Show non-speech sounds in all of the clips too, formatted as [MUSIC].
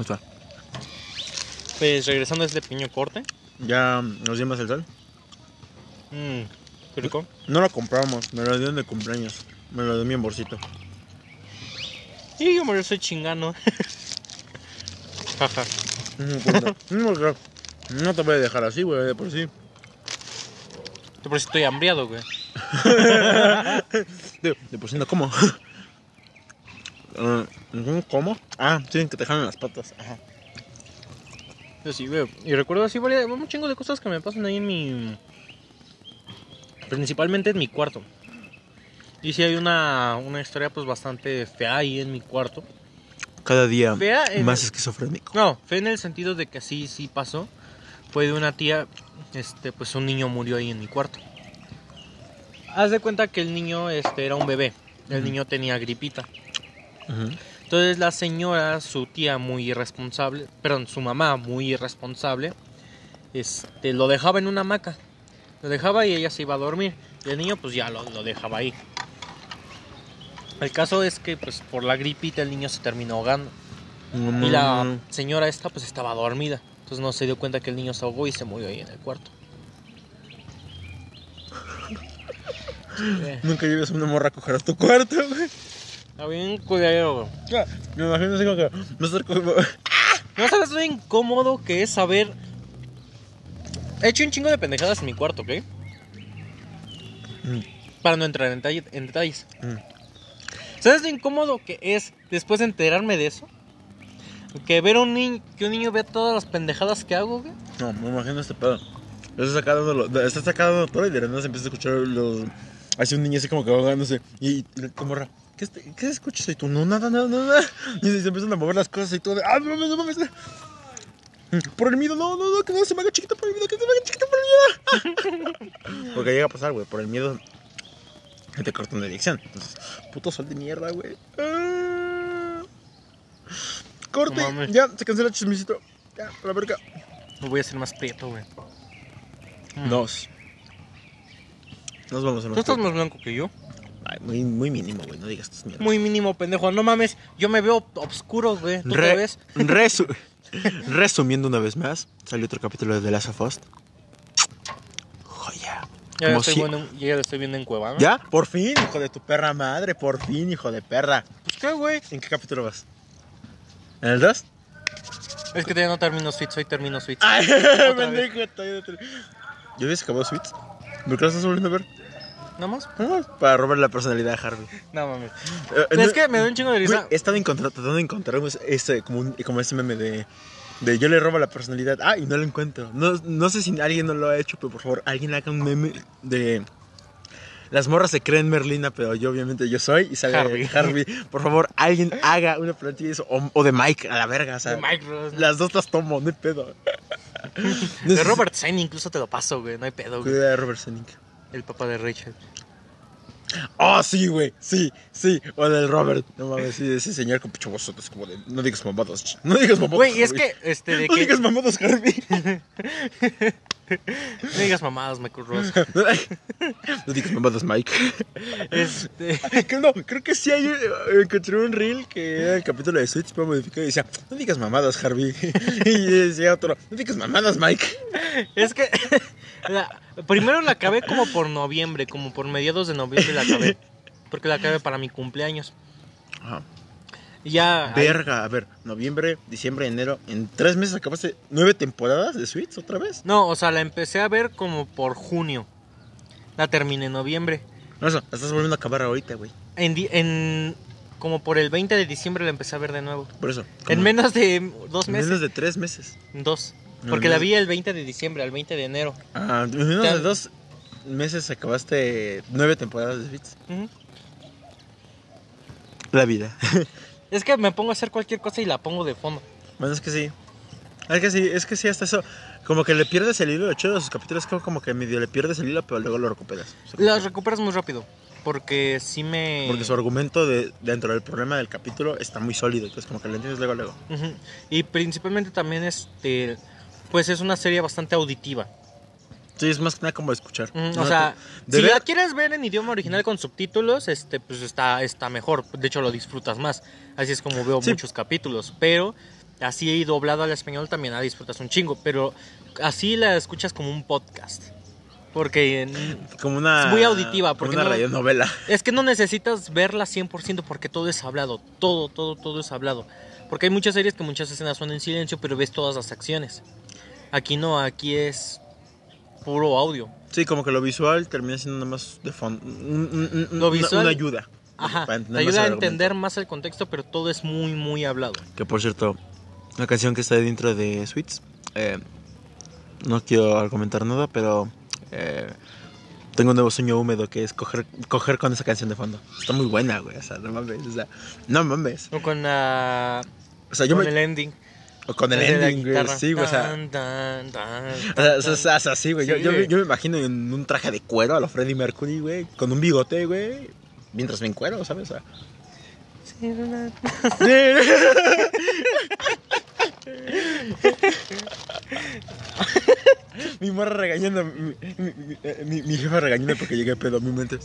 Está. Pues regresando a este pequeño corte. Ya nos dimos el sol. Mmm, qué rico. No lo compramos, me lo dieron de cumpleaños. Me lo dio mi embolsito. Y yo me lo estoy chingando. Jaja. No, no, porque no te voy a dejar así, güey, de por sí. Yo por eso estoy hambriado, güey. [LAUGHS] De, de por sí no como. [LAUGHS] ¿Cómo? Ah, sí, que te jalan las patas. Ajá. Yo sí, güey. Y recuerdo así varias, un chingo de cosas que me pasan ahí en mi. Principalmente en mi cuarto. Y sí hay una, una historia pues bastante fea ahí en mi cuarto. Cada día Fea más el- esquizofrénico. No, fue en el sentido de que sí, sí pasó. Fue de una tía, este, pues un niño murió ahí en mi cuarto. Haz de cuenta que el niño, este, era un bebé. El niño tenía gripita. Ujú. Entonces la señora, su tía muy irresponsable, perdón, su mamá muy irresponsable, este, lo dejaba en una hamaca. Lo dejaba y ella se iba a dormir. Y el niño pues ya lo, lo dejaba ahí. El caso es que pues por la gripita el niño se terminó ahogando. Y la Mm. señora esta pues estaba dormida. Entonces no se dio cuenta que el niño se ahogó y se murió ahí en el cuarto. [LAUGHS] Nunca lleves a una morra a coger a tu cuarto, güey. Está bien culero. Me imagino así como que. Me acerco. No sabes lo incómodo que es saber. He hecho un chingo de pendejadas en mi cuarto, ¿ok? Mm. Para no entrar en, detalle- en detalles. Mm. ¿Sabes lo incómodo que es después de enterarme de eso? Que ver un niño, que un niño vea todas las pendejadas que hago, güey. No, me imagino este pedo. Está sacando, está sacando todo y de repente se empieza a escuchar los. Así un niño así como que ahogándose. Y tu morra. ¿Qué, ¿Qué escuchas? Y tú, no, nada, nada, nada. Y se empiezan a mover las cosas y todo. De, ah, no mames, no mames. Por el miedo, no, no, no, que no se me haga chiquito por el miedo, que no se me haga chiquito por el miedo. [LAUGHS] Porque llega a pasar, güey, por el miedo. Que te cortan la dirección. Entonces, puto sol de mierda, güey. Ah. Corte, No ya, se cancela el chismecito. Ya, a la verga. Me voy a hacer más prieto, güey. Dos. Nos vamos a Tú más. estás más blanco que yo. Muy, muy mínimo, güey. No digas tus mierdas. Muy mínimo, pendejo. No mames, yo me veo obscuro, güey. ¿Tú te Re- ves? [LAUGHS] resu- [LAUGHS] resumiendo una vez más, salió otro capítulo de The Last of Us. Joya. Ya, lo estoy si- ya lo estoy viendo en Cuevana. ¿Ya? Por fin, hijo de tu perra madre. Por fin, hijo de perra. Pues qué, güey. ¿En qué capítulo vas? ¿En el 2? Es que todavía no termino Switch, hoy termino Switch. [LAUGHS] Ay, pendejo. todavía no te- ¿Ya habías acabado Switch? ¿Por qué lo estás volviendo a ver? ¿Nada más? Ah, Para robar la personalidad de Harvey. No mames. Eh, es no- que me da un chingo de Güey, risa. he estado encontrando, tratando de encontrar ese, como, un- como ese meme de, de yo le robo la personalidad. Ah, y no lo encuentro. No, no sé si alguien no lo ha hecho, pero por favor, alguien haga un meme de. Las morras se creen Merlina, pero yo obviamente yo soy y sale Harvey. Harvey. Por favor, alguien haga una plantilla de eso. O, o de Mike, a la verga. O sea, De Mike Ross. Las dos las tomo, no hay pedo. De Robert Zane incluso te lo paso, güey. No hay pedo, güey. Cuida de Robert Senick. El papá de Rachel. Oh, sí, güey. Sí, sí. O del Robert. No mames, sí, ese señor con picho bozote. Es como de. No digas mamadas. No digas mamadas. Güey, es que, este, de No que. digas mamadas, Harvey. [LAUGHS] No digas mamadas, Michael Ross. [LAUGHS] No digas mamadas, Mike. Este. No, creo que sí hay. eh, Encontré un reel que era el capítulo de Switch para modificar y decía: No digas mamadas, Harvey. [LAUGHS] Y decía otro: No digas mamadas, Mike. Es que. la- primero la acabé como por noviembre, como por mediados de noviembre la acabé. Porque la acabé para mi cumpleaños. Ajá. Y ya. Verga, a ver, noviembre, diciembre, enero. En tres meses acabaste nueve temporadas de Switch otra vez. No, o sea, la empecé a ver como por junio. La terminé en noviembre. No, eso, la estás volviendo a acabar ahorita, güey. En, en como por el 20 de diciembre la empecé a ver de nuevo. Por eso. En menos de dos en meses. menos de tres meses. Dos. Porque la vi el 20 de diciembre al 20 de enero. Ah, en de dos meses acabaste nueve temporadas de. Ujú. La vida. [LAUGHS] Es que me pongo a hacer cualquier cosa y la pongo de fondo. Bueno, es que sí. Es que sí, es que sí, hasta eso. Como que le pierdes el hilo. De hecho, de sus capítulos, como, como que medio le pierdes el hilo, pero luego lo recuperas. Las recuperas muy rápido. Porque sí me. Porque su argumento de, dentro del problema del capítulo está muy sólido. Entonces, como que lo entiendes luego, luego. Y principalmente también este. Pues es una serie bastante auditiva. Sí, es más que nada como escuchar. No, o sea, de si ver- la quieres ver en idioma original con subtítulos, este, pues está, está mejor. De hecho, lo disfrutas más. Así es como veo Sí. muchos capítulos. Pero así doblado al español también la disfrutas un chingo, pero así la escuchas como un podcast. Porque en- Como una. Es muy auditiva, como porque una no- radionovela. es que no necesitas verla 100% porque todo es hablado, todo, todo, todo es hablado. Porque hay muchas series que muchas escenas son en silencio, pero ves todas las acciones. Aquí no, aquí es puro audio. Sí, como que lo visual termina siendo nada más de fondo. Lo una- visual- Una, ayuda. Ajá, te ayuda a entender argumento. más el contexto, pero todo es muy, muy hablado. Que por cierto, la canción que está dentro de Sweets. eh, no quiero argumentar nada, pero. eh, tengo un nuevo sueño húmedo que es coger, coger con esa canción de fondo. Está muy buena, güey. O sea, no mames. O sea, no mames. O con la... O sea, yo con me. el ending. O con el ending, güey. Sí, güey. O sea. Tan, tan, tan, O sea, tan, o sea, o sea, o sea, sí, güey. Yo, Sí, yo, me imagino en un traje de cuero a lo Freddie Mercury, güey. Con un bigote, güey. Mientras me encuero, ¿sabes? O sea, [LAUGHS] mi morra regañando, mi, mi, mi- eh, mi- jefa regañando porque llegué pedo a mi mente.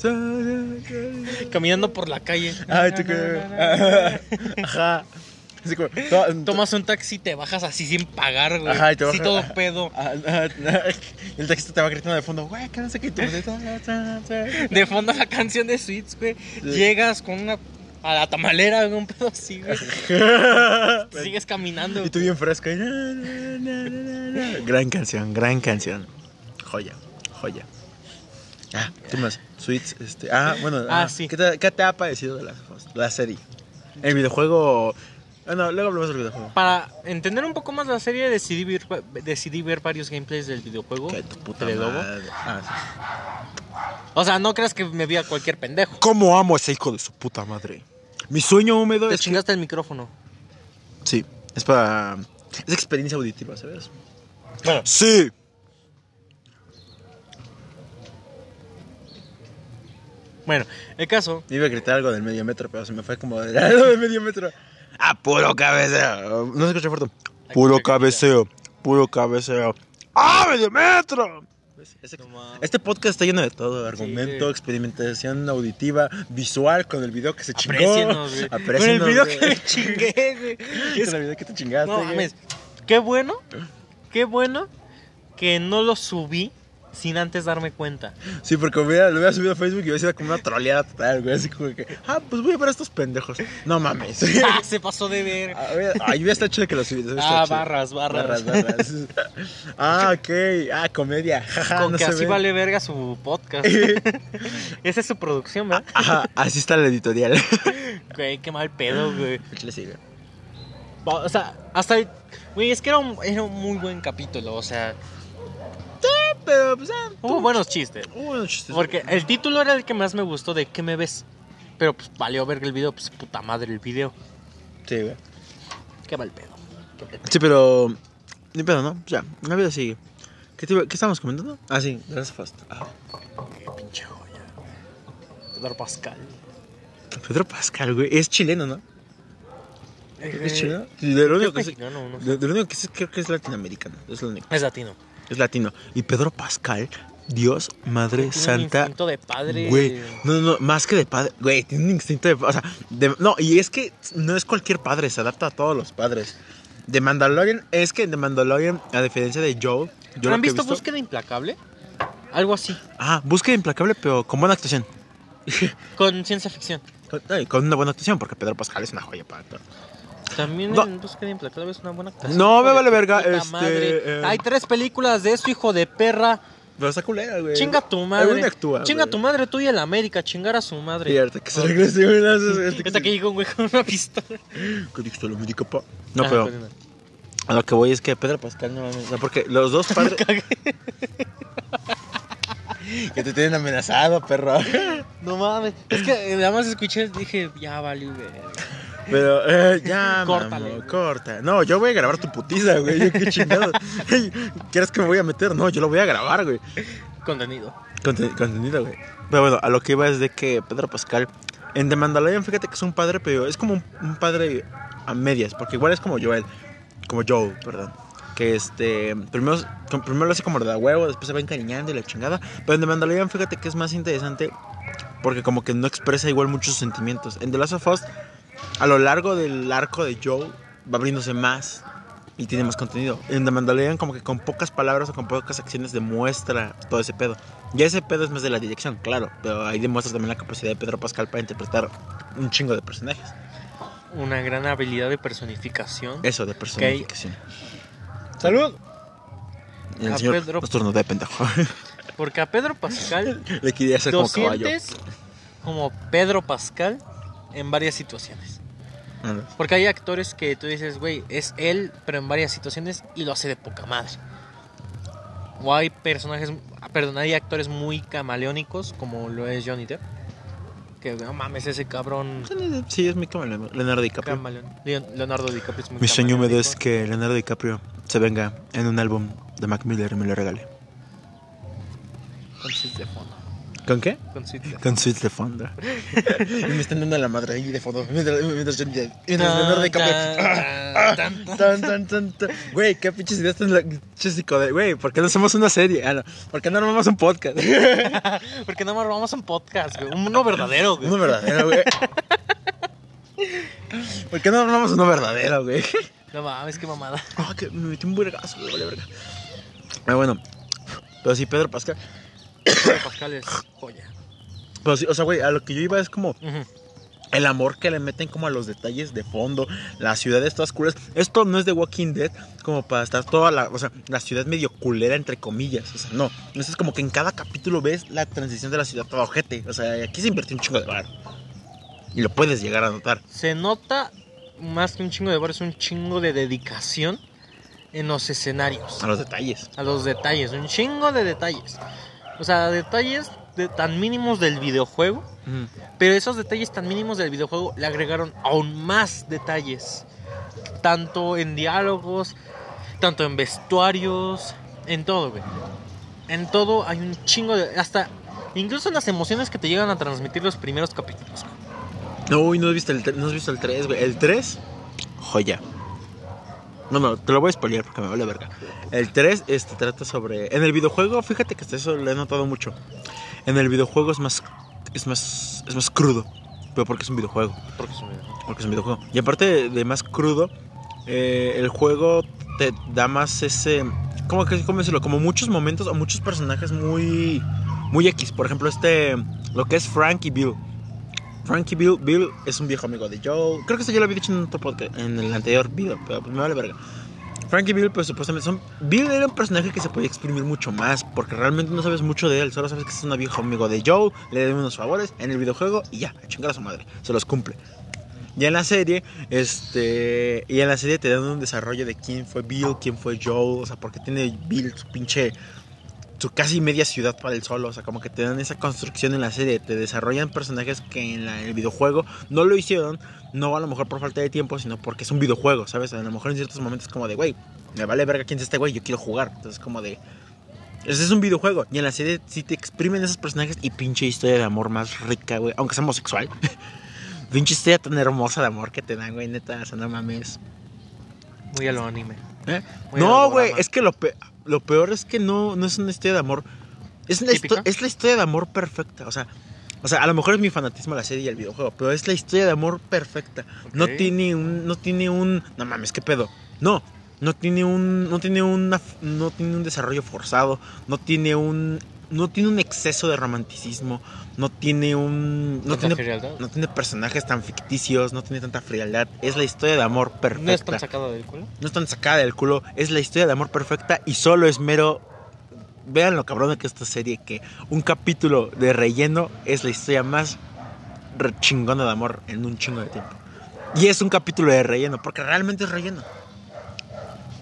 Caminando por la calle. Ay, tú que. Ajá. Así como. to- Tomas un taxi y te bajas así sin pagar, güey. Ajá, y te Así bajas- todo [LAUGHS] pedo. Ah, ah, [LAUGHS] El taxista te va gritando de fondo, güey, que no sé qué. tú, De fondo la canción de Sweets, güey. Llegas con una... A la tamalera, un pedo así, güey. [LAUGHS] Sigues caminando. Y tú bien fresco. y. Gran canción, gran canción. Joya, joya. Ah, ¿qué más? Sweets, este. Ah, bueno. Ah, ah, sí. ¿Qué te, qué te ha parecido de la, la serie? El videojuego. Ah, no, luego hablamos del videojuego. Para entender un poco más la serie, decidí ver, decidí ver varios gameplays del videojuego. Que tu puta de Lobo. madre. Ah, O sea, no creas que me vi a cualquier pendejo. sí. ¿Cómo amo a ese hijo de su puta madre? Mi sueño húmedo Te es. que- chingaste el micrófono. Sí, es para. Es experiencia auditiva, ¿sabes? Bueno. Sí. Bueno, el caso. Iba a gritar algo del medio metro, pero se me fue como de [LAUGHS] algo del medio metro. ¡Ah, puro cabeceo! No se escucha fuerte. Puro cabeceo, puro cabeceo. ¡Ah, medio metro! Ese- mames. Este podcast está lleno de todo: argumento, Sí. experimentación auditiva, visual, con el video que se chingó. Con el video güey. que [LAUGHS] me chingué, güey. Es- Con el video que te chingaste. No güey. Qué bueno. Qué bueno que no lo subí sin antes darme cuenta. Sí, porque hubiera, lo hubiera subido a Facebook y hubiera sido como una troleada total, güey. Así como que, ah, pues voy a ver a estos pendejos. No mames. [LAUGHS] Ah, se pasó de ver. A ver, ay, hubiera estado chido que lo hubiera Ah, barras, barras. Barras, barras. [LAUGHS] ah, ok. Ah, comedia. [LAUGHS] Jaja, Con no que así ve. vale verga su podcast. Esa es su producción, ¿verdad? Ajá, así está la editorial. Güey, qué mal pedo, güey. Le sigue. O sea, hasta. Güey, es que era un, era un muy buen capítulo. O sea, Pero, pues, ah, hubo buenos chistes. hubo unos chistes. Porque el título era el que más me gustó de ¿Qué me ves? Pero pues valió ver el video, pues puta madre el video. Sí, güey. Qué mal pedo. Qué pedo. Sí, pero. Ni pedo, ¿no? Ya, la vida sigue. ¿Qué, te iba- ¿Qué estábamos comentando? Ah, sí, Last of Us. Ah, Qué pinche joya. Pedro Pascal. Pedro Pascal, güey. Es chileno, ¿no? Que es Eh, chileno. De lo único que es sé- mexicano, no sé. de- de lo único que sé, creo que es latinoamericano. Es lo único. Es latino. Es latino. Y Pedro Pascal, Dios, Madre Tiene un Santa. instinto de padre. Güey, no, no, no, más que de padre, güey, tiene un instinto de, o sea, de- no, y es que no es cualquier padre, se adapta a todos los padres. De Mandalorian, es que de Mandalorian, a diferencia de Joel, yo ¿Han he visto Búsqueda Implacable? Algo así. Ah, búsqueda implacable, pero con buena actuación. Con ciencia ficción. Con, con una buena actuación, porque Pedro Pascal es una joya para actor. También No. en Búsqueda Implacable es una buena actuación. No, me vale verga, este, eh. Hay tres películas de eso, hijo de perra. Pero está culera, güey. Chinga tu madre. actúa, Chinga güey. tu madre, tú y el América. Chingar a su madre. Ahorita que se regrese, güey. Hasta [LAUGHS] que llegó un güey con una pistola. ¿Qué dijiste, lo médico, pa? No, Ah, pero perdón. a lo que voy es que Pedro Pascal no mames, o sea, porque los dos padres... [LAUGHS] que te tienen amenazado, perro. No mames. Es que nada más escuché, dije, ya valió, güey. Pero, eh, ya, Córtale, mamo, corta. No, yo voy a grabar tu putiza, güey. Yo, qué chingado. [LAUGHS] ¿Quieres que me voy a meter? No, yo lo voy a grabar, güey. Contenido. Conten- contenido, güey. Pero bueno, a lo que iba es de que Pedro Pascal en The Mandalorian, fíjate que es un padre, pero es como un, un padre a medias, porque igual es como Joel, como Joe, perdón. Que este, primero, primero lo hace como de a huevo, después se va encariñando y la chingada. Pero en The Mandalorian, fíjate que es más interesante porque como que no expresa igual muchos sentimientos. En The Last of Us, a lo largo del arco de Joe, va abriéndose más y tiene más contenido. En The Mandalorian como que con pocas palabras o con pocas acciones demuestra todo ese pedo. Ya ese pedo es más de la dirección, claro, pero ahí demuestra también la capacidad de Pedro Pascal para interpretar un chingo de personajes. Una gran habilidad de personificación. Eso, de personificación. ¡Salud! El A señor Pedro- Nocturno de pendejo. Porque a Pedro Pascal [LAUGHS] Le quería hacer lo como caballo. sientes como Pedro Pascal en varias situaciones. Porque hay actores que tú dices, güey, es él, pero en varias situaciones y lo hace de poca madre. O hay personajes, perdón, hay actores muy camaleónicos, como lo es Johnny Depp. Que no mames, ese cabrón. Sí, es mi caballo, Leonardo DiCaprio. camaleón- Leon- Leonardo DiCaprio es muy Mi sueño húmedo es que Leonardo DiCaprio se venga en un álbum de Mac Miller y me lo regale. Con suites de fondo. ¿Con qué? Con de Con suites de fondo. y me están dando la madre ahí de fondo. Mientras, mientras, mientras Leonardo Tan, DiCaprio. [LAUGHS] tan, tan, tan. Tan, tan, tan, tan. Güey, qué pinches ideas tan pinches psicode- Güey, ¿por qué no hacemos una serie? Ah, no. ¿Por qué no armamos un podcast? [LAUGHS] Porque no más robamos un podcast, güey. Uno verdadero, güey. Uno verdadero, güey. ¿Por qué no armamos uno verdadero, güey? [LAUGHS] No mames, qué mamada. Ah, que me metí un vergazo, güey, vale verga. Ah, bueno. Pero sí, Pedro Pascal. Pascal es joya. Pero sí, o sea, güey, a lo que yo iba es como el amor que le meten como a los detalles de fondo, las ciudades todas culeras. Esto no es de Walking Dead como para estar toda la, o sea, la ciudad medio culera entre comillas, o sea, no. Esto es como que en cada capítulo ves la transición de la ciudad toda ojete, o sea, aquí se invirtió un chingo de bar. Y lo puedes llegar a notar. Se nota más que un chingo de bar, es un chingo de dedicación en los escenarios. A los detalles. A los detalles, un chingo de detalles. O sea, detalles de- tan mínimos del videojuego, pero esos detalles tan mínimos del videojuego le agregaron aún más detalles. Tanto en diálogos, tanto en vestuarios, en todo, güey. En todo hay un chingo de... Hasta... Incluso en las emociones que te llegan a transmitir los primeros capítulos. güey. No, has visto el, no has visto el 3, güey. El 3, joya. No, no, te lo voy a spoilear porque me vale verga. El 3 este, trata sobre. En el videojuego, fíjate que eso lo he notado mucho. En el videojuego es más. Es más. Es más crudo. Pero porque es un videojuego. Porque es un videojuego. Porque es un videojuego. Y aparte de, más crudo, eh, el juego te da más ese. ¿Cómo, cómo decirlo? Como muchos momentos o muchos personajes muy. Muy X. Por ejemplo, este. Lo que es Frank y Bill. Frank y Bill. Bill es un viejo amigo de Joe. Creo que esto ya lo había dicho en otro podcast. En el anterior video. Pero pues me vale verga. Frank y Bill, pues supuestamente son. Bill era un personaje que se podía exprimir mucho más. Porque realmente no sabes mucho de él. Solo sabes que es un viejo amigo de Joe. Le debe unos favores en el videojuego. Y ya, a chingar a su madre. Se los cumple. Ya en la serie, este. Y en la serie te dan un desarrollo de quién fue Bill, quién fue Joel. O sea, porque tiene Bill su pinche. Su casi media ciudad para él solo. O sea, como que te dan esa construcción en la serie. Te desarrollan personajes que en, la- en el videojuego no lo hicieron. No a lo mejor por falta de tiempo, sino porque es un videojuego, ¿sabes? A lo mejor en ciertos momentos es como de, güey, me vale verga quién es este güey, yo quiero jugar. Entonces, como de. Ese es un videojuego. Y en la serie sí te exprimen esos personajes y pinche historia de amor más rica, güey. Aunque sea homosexual. [LAUGHS] pinche historia tan hermosa de amor que te dan, güey, neta. O sea, no mames. Muy a lo anime. ¿Eh? Muy No, güey, es que lo, pe- lo peor es que no, no es una historia de amor. Es, histo- es la historia de amor perfecta. O sea, o sea, a lo mejor es mi fanatismo a la serie y al videojuego, pero es la historia de amor perfecta. No tiene un. No tiene un. No mames, qué pedo. No. No tiene un. No tiene una. No tiene un desarrollo forzado. No tiene un. No tiene un exceso de romanticismo. No tiene un. No tiene. frialdad. No tiene personajes tan ficticios, no tiene tanta frialdad. Es la historia de amor perfecta. No es tan sacado del culo. No están sacada del culo. Es la historia de amor perfecta y solo es mero. Vean lo cabrón que es esta serie. Que un capítulo de relleno es la historia más chingona de amor en un chingo de tiempo. Y es un capítulo de relleno, porque realmente es relleno.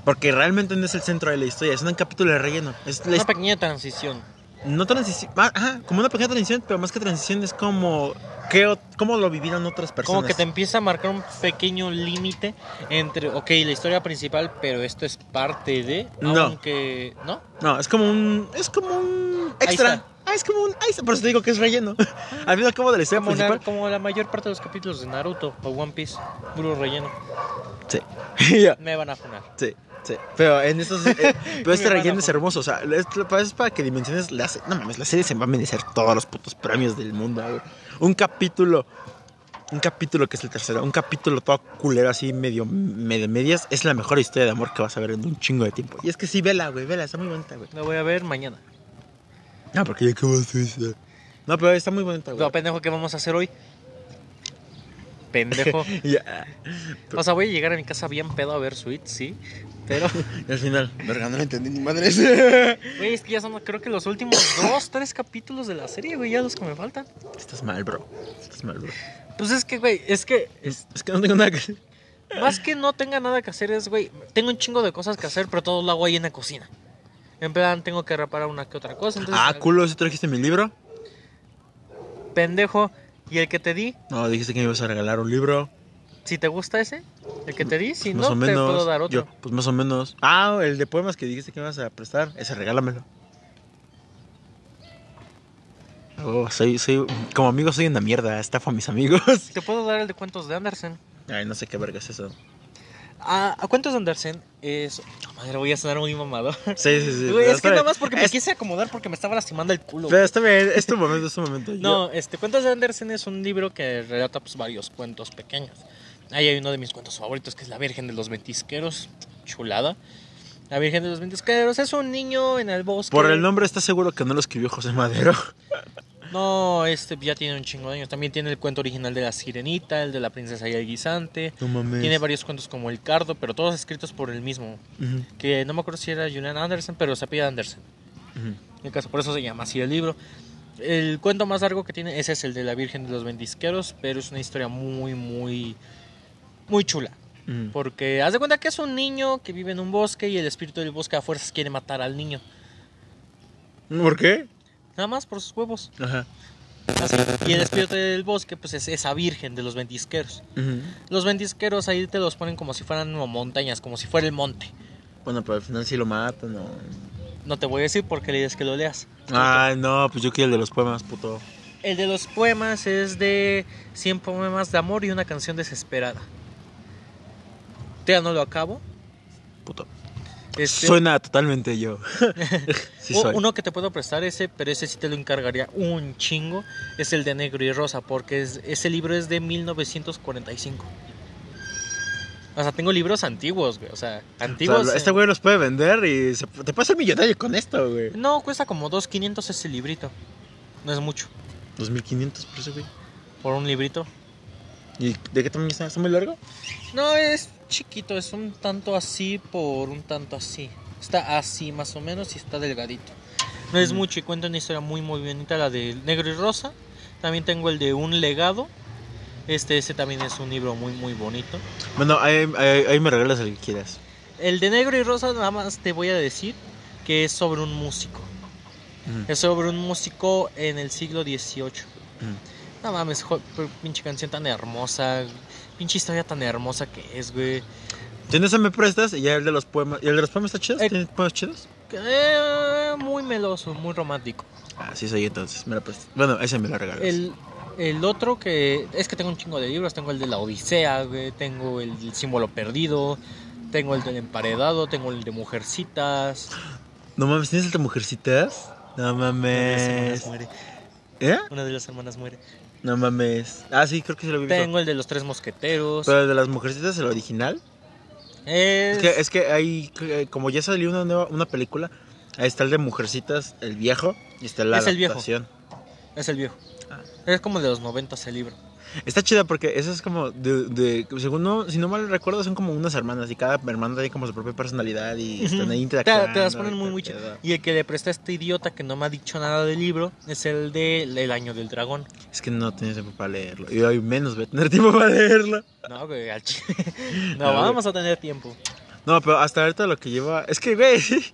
Porque realmente no es el centro de la historia, es un capítulo de relleno. Es Una pequeña transición. No transición, ah, ajá, como una pequeña transición, pero más que transición es como qué o- cómo lo vivieron otras personas. Como que te empieza a marcar un pequeño límite entre, ok, la historia principal, pero esto es parte de, No. aunque, ¿no? No, es como un. Es como un. Extra. Ah, es como un. Ahí está, por eso te digo que es relleno. [LAUGHS] Al fin y al cabo de la historia Como, principal. la, como la mayor parte de los capítulos de Naruto o One Piece, puro relleno. Sí. [LAUGHS] Me van a funar. sí, sí. Pero en estos. eh, [LAUGHS] pero este relleno es hermoso. O sea, es, es para que dimensiones la se- No mames, la serie se va a merecer todos los putos premios del mundo, güey. Un capítulo un capítulo que es el tercero, un capítulo todo culero así medio, medio medias, es la mejor historia de amor que vas a ver en un chingo de tiempo. Y es que sí, vela, güey, vela, está muy bonita, güey. La voy a ver mañana. No, porque ya de No, pero está muy bonita, güey. No, pendejo, ¿qué vamos a hacer hoy? Pendejo. [LAUGHS] Ya. O sea, voy a llegar a mi casa bien pedo a ver Sweet, sí. Pero, [LAUGHS] Y al final, verga, no lo entendí ni madres. [LAUGHS] güey, es que ya son, creo que los últimos [COUGHS] dos, tres capítulos de la serie, güey, ya los que me faltan. Estás mal, bro. Estás mal, bro. Pues es que, güey, es que, es- Es que no tengo nada que hacer. más que no tenga nada que hacer, es, güey, tengo un chingo de cosas que hacer, pero todo lo hago ahí en la cocina. En plan, tengo que reparar una que otra cosa. Entonces, Ah, culo, ¿sí trajiste mi libro? pendejo. Y el que te di, No, dijiste que me ibas a regalar un libro. si te gusta ese, el que te di, si más no, o te puedo dar otro. Yo, pues más o menos. Ah, el de poemas que dijiste que me ibas a prestar. Ese, regálamelo. Oh, soy, soy, como amigo soy una mierda, estafo a mis amigos. Te puedo dar el de cuentos de Andersen. Ay, no sé qué verga es eso. A cuentos de Andersen es. No, madre, voy a sonar muy mamador. Sí, sí, sí. Güey, es que nada más porque me Es- quise acomodar porque me estaba lastimando el culo. Pero está bien, es tu momento, es tu momento. [LAUGHS] No, este Cuentos de Andersen es un libro que relata pues varios cuentos pequeños. Ahí hay uno de mis cuentos favoritos que es La Virgen de los Ventisqueros, chulada. La Virgen de los Ventisqueros es un niño en el bosque. Por el nombre, ¿estás seguro que no lo escribió José Madero? [LAUGHS] No, este ya tiene un chingo de años. También tiene el cuento original de la Sirenita, el de la princesa y el guisante. No mames. Tiene varios cuentos como El Cardo, pero todos escritos por el mismo. Que no me acuerdo si era Julian Anderson, pero se apellida Anderson. ujú. El caso, por eso se llama así el libro. El cuento más largo que tiene, ese es el de la Virgen de los Ventisqueros, pero es una historia muy, muy, muy chula. Porque haz de cuenta que es un niño que vive en un bosque y el espíritu del bosque a fuerzas quiere matar al niño. ¿Por qué? Nada más por sus huevos. Ajá. Así. Y el espíritu del bosque, pues es esa virgen de los ventisqueros. Ujú. Los ventisqueros ahí te los ponen como si fueran montañas, como si fuera el monte. Bueno, pero al final sí lo matan, ¿no? No te voy a decir porque le dices que lo leas. Ay, no, pues yo quiero el de los poemas, puto. El de los poemas es de 100 poemas de amor y una canción desesperada. Ya no lo acabo. Puto. Este, Suena totalmente yo. [LAUGHS] sí u- soy. Uno que te puedo prestar ese, pero ese sí te lo encargaría un chingo, es el de Negro y Rosa, porque es- ese libro es de 1945. O sea, tengo libros antiguos, güey. O sea, O antiguos. sea, este güey los puede vender y se- te puede hacer millonario con esto, güey. No, cuesta como 2.500 ese librito. No es mucho. 2500 por ese güey. Por un librito. ¿Y de qué tamaño está? ¿Está muy largo? No, es chiquito, es un tanto así por un tanto así. Está así más o menos y está delgadito. No es Mm. mucho y cuenta una historia muy muy bonita, la de Negro y Rosa. También tengo el de Un legado. Este, ese también es un libro muy muy bonito. Bueno, ahí, ahí- ahí me regalas el que quieras. El de Negro y Rosa nada más te voy a decir que es sobre un músico. Ujú, Es sobre un músico en el siglo XVIII. ujú. No mames, pinche canción tan hermosa, pinche historia tan hermosa que es, güey. No se me prestas, y ya el de los poemas. ¿Y el de los poemas está chido? Eh. ¿Tiene poemas chidos? Eh, muy meloso, muy romántico. Ah, sí soy entonces, me lo prestas. Bueno, ese me lo regalas. El, el otro que es que tengo un chingo de libros, tengo el de la Odisea, güey, tengo el del símbolo perdido, tengo el del emparedado, tengo el de Mujercitas. No mames, ¿tienes el de mujercitas? No Una de las hermanas mames. muere. ¿Eh? Una de las hermanas muere. No mames. Ah, sí, creo que sí lo vi. Tengo el de los tres mosqueteros. Pero el de las mujercitas, el original. Es- Es que, es que hay, eh, como ya salió una nueva una película, ahí está el de Mujercitas, el viejo, y está la Es el viejo. adaptación. es el viejo. Ah. Es como de los 90 ese libro. Está chida porque eso es como de, de- según no, si no mal recuerdo, son como unas hermanas y cada hermana tiene como su propia personalidad y están ahí Te, interactuando. te las ponen y muy chido. Y el que le presta a este idiota que no me ha dicho nada del libro es el de El año del dragón. Es que no tenía tiempo para leerlo. Y hoy menos voy a tener tiempo para leerlo. No, güey, al chile. [LAUGHS] [LAUGHS] No, No, güey. vamos a tener tiempo. No, pero hasta ahorita lo que lleva. Es que, güey. [LAUGHS]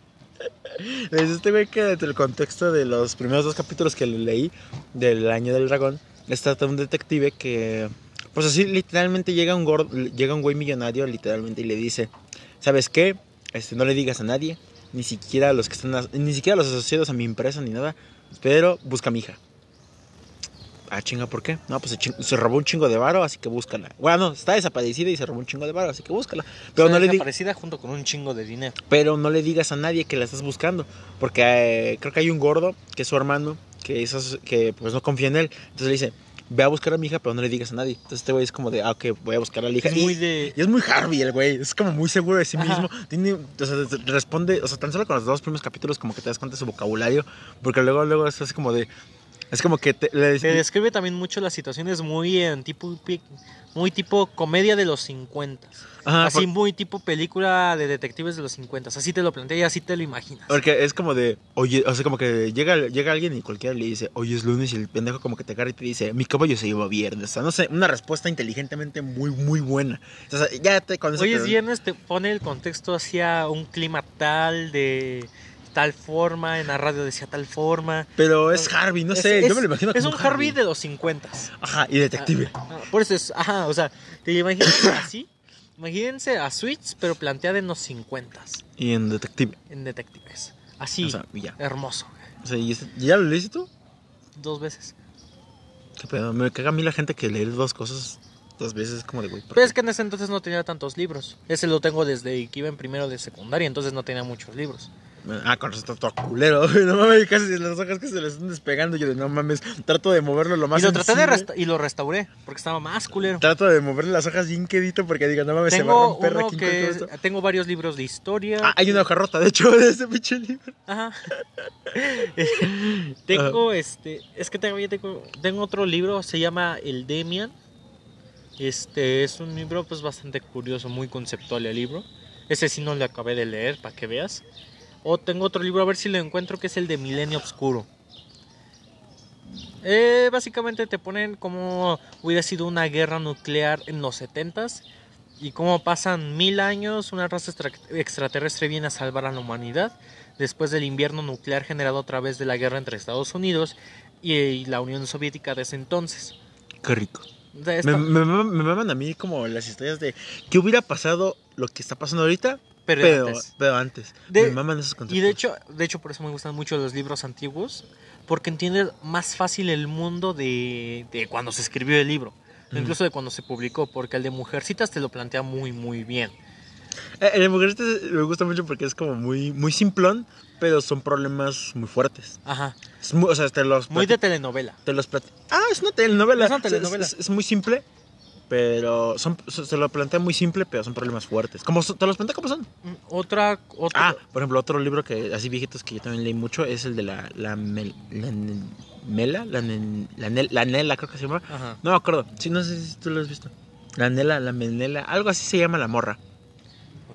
Es este güey que entre el contexto de los primeros dos capítulos que leí del Año del Dragón, es trata de un detective que. Pues así, literalmente llega un gordo, llega un güey millonario, literalmente, y le dice: ¿Sabes qué? Este, no le digas a nadie, ni siquiera a los que están, ni siquiera a los asociados a mi empresa, ni nada, pero busca a mi hija. Ah, chinga, ¿por qué? No, pues se, se robó un chingo de varo, así que búscala. Bueno, está desaparecida y se robó un chingo de varo, así que búscala. Pero Está no le desaparecida junto con un chingo de dinero. Pero no le digas a nadie que la estás buscando. Porque eh, creo que hay un gordo que es su hermano. Que, esos, que pues no confía en él. Entonces le dice: ve a buscar a mi hija, pero no le digas a nadie. Entonces este güey es como de, ah, ok, voy a buscar a la hija. Es y, muy de... y es muy Harvey el güey, es como muy seguro de sí Ajá. mismo. Tiene, o sea, responde, o sea, tan solo con los dos primeros capítulos como que te das cuenta de su vocabulario, porque luego, luego es así como de, es como que te, le describe también mucho las situaciones muy en tipo muy tipo comedia de los 50. Ajá, así por- muy tipo película de detectives de los 50. Así te lo plantea y así te lo imaginas. Porque es como de, oye, o sea, como que llega, llega alguien y cualquiera le dice, oye, es lunes y el pendejo como que te agarra y te dice, mi caballo se lleva viernes. O sea, no sé, una respuesta inteligentemente muy, muy buena. O sea, ya te te- es viernes, te pone el contexto hacia un clima tal de tal forma, en la radio decía tal forma. Pero es Harvey, no sé, es- yo me lo imagino Es como un Harvey de los 50. Ajá, y detective. Ah, ah, por eso es, ajá, o sea, te imaginas [COUGHS] así. Imagínense a Switch, pero planteada en los 50 Y en detective. en detectives. Así, O sea, y ya. hermoso. O sea, ¿y ¿ya lo leíste tú? Dos veces. Qué pedo, me caga a mí la gente que lee dos cosas dos veces, es como de, güey. ¿por Pero es que en ese entonces no tenía tantos libros. Ese lo tengo desde que iba en primero de secundaria, entonces no tenía muchos libros. Ah, con eso está todo culero, [LAUGHS] no mames, casi las hojas que se le están despegando. Yo de, no mames, trato de moverlo lo más y lo traté de resta- y lo restauré, porque estaba más culero. Trato de moverle las hojas bien quedito porque diga, no mames, se va a Tengo romper uno aquí con que todo esto. tengo varios libros de historia. Ah, hay una hoja rota, de hecho, [LAUGHS] de ese pinche libro. Ajá. [LAUGHS] tengo este, es que tengo, tengo, tengo otro libro, se llama El Demian. Este es un libro pues bastante curioso, muy conceptual el libro. Ese sí no lo acabé de leer para que veas. O tengo otro libro a ver si lo encuentro que es el de Milenio Obscuro. Eh, básicamente te ponen cómo hubiera sido una guerra nuclear en los 70s y cómo pasan mil años, una raza extra- extraterrestre viene a salvar a la humanidad después del invierno nuclear generado a través de la guerra entre Estados Unidos y, y la Unión Soviética de ese entonces. Qué rico. Me, me, maman- me maman a mí como las historias de qué hubiera pasado lo que está pasando ahorita, pero pero, antes. pero antes. De- me maman esos conceptos. Y de hecho, de hecho por eso me gustan mucho los libros antiguos, porque entiendes más fácil el mundo de, de cuando se escribió el libro, Ujú. incluso de cuando se publicó, porque el de Mujercitas te lo plantea muy muy bien. Eh, El de Mujercitas me gusta mucho porque es como muy, muy simplón, pero son problemas muy fuertes. Ajá, Es muy, o sea, te los muy de telenovela. te los Ah, es una telenovela. Es una telenovela. Es, es muy simple, pero son, se lo plantea muy simple, pero son problemas fuertes. Como te los plantea como son. Mm, Otra, otra Ah, por ejemplo, otro libro que así viejitos que yo también leí mucho es el de la la, mel- la mela, la, la, la nela creo que se llama. Ajá. No me acuerdo. Sí, no sé si tú lo has visto. La nela, la menela, algo así se llama la morra.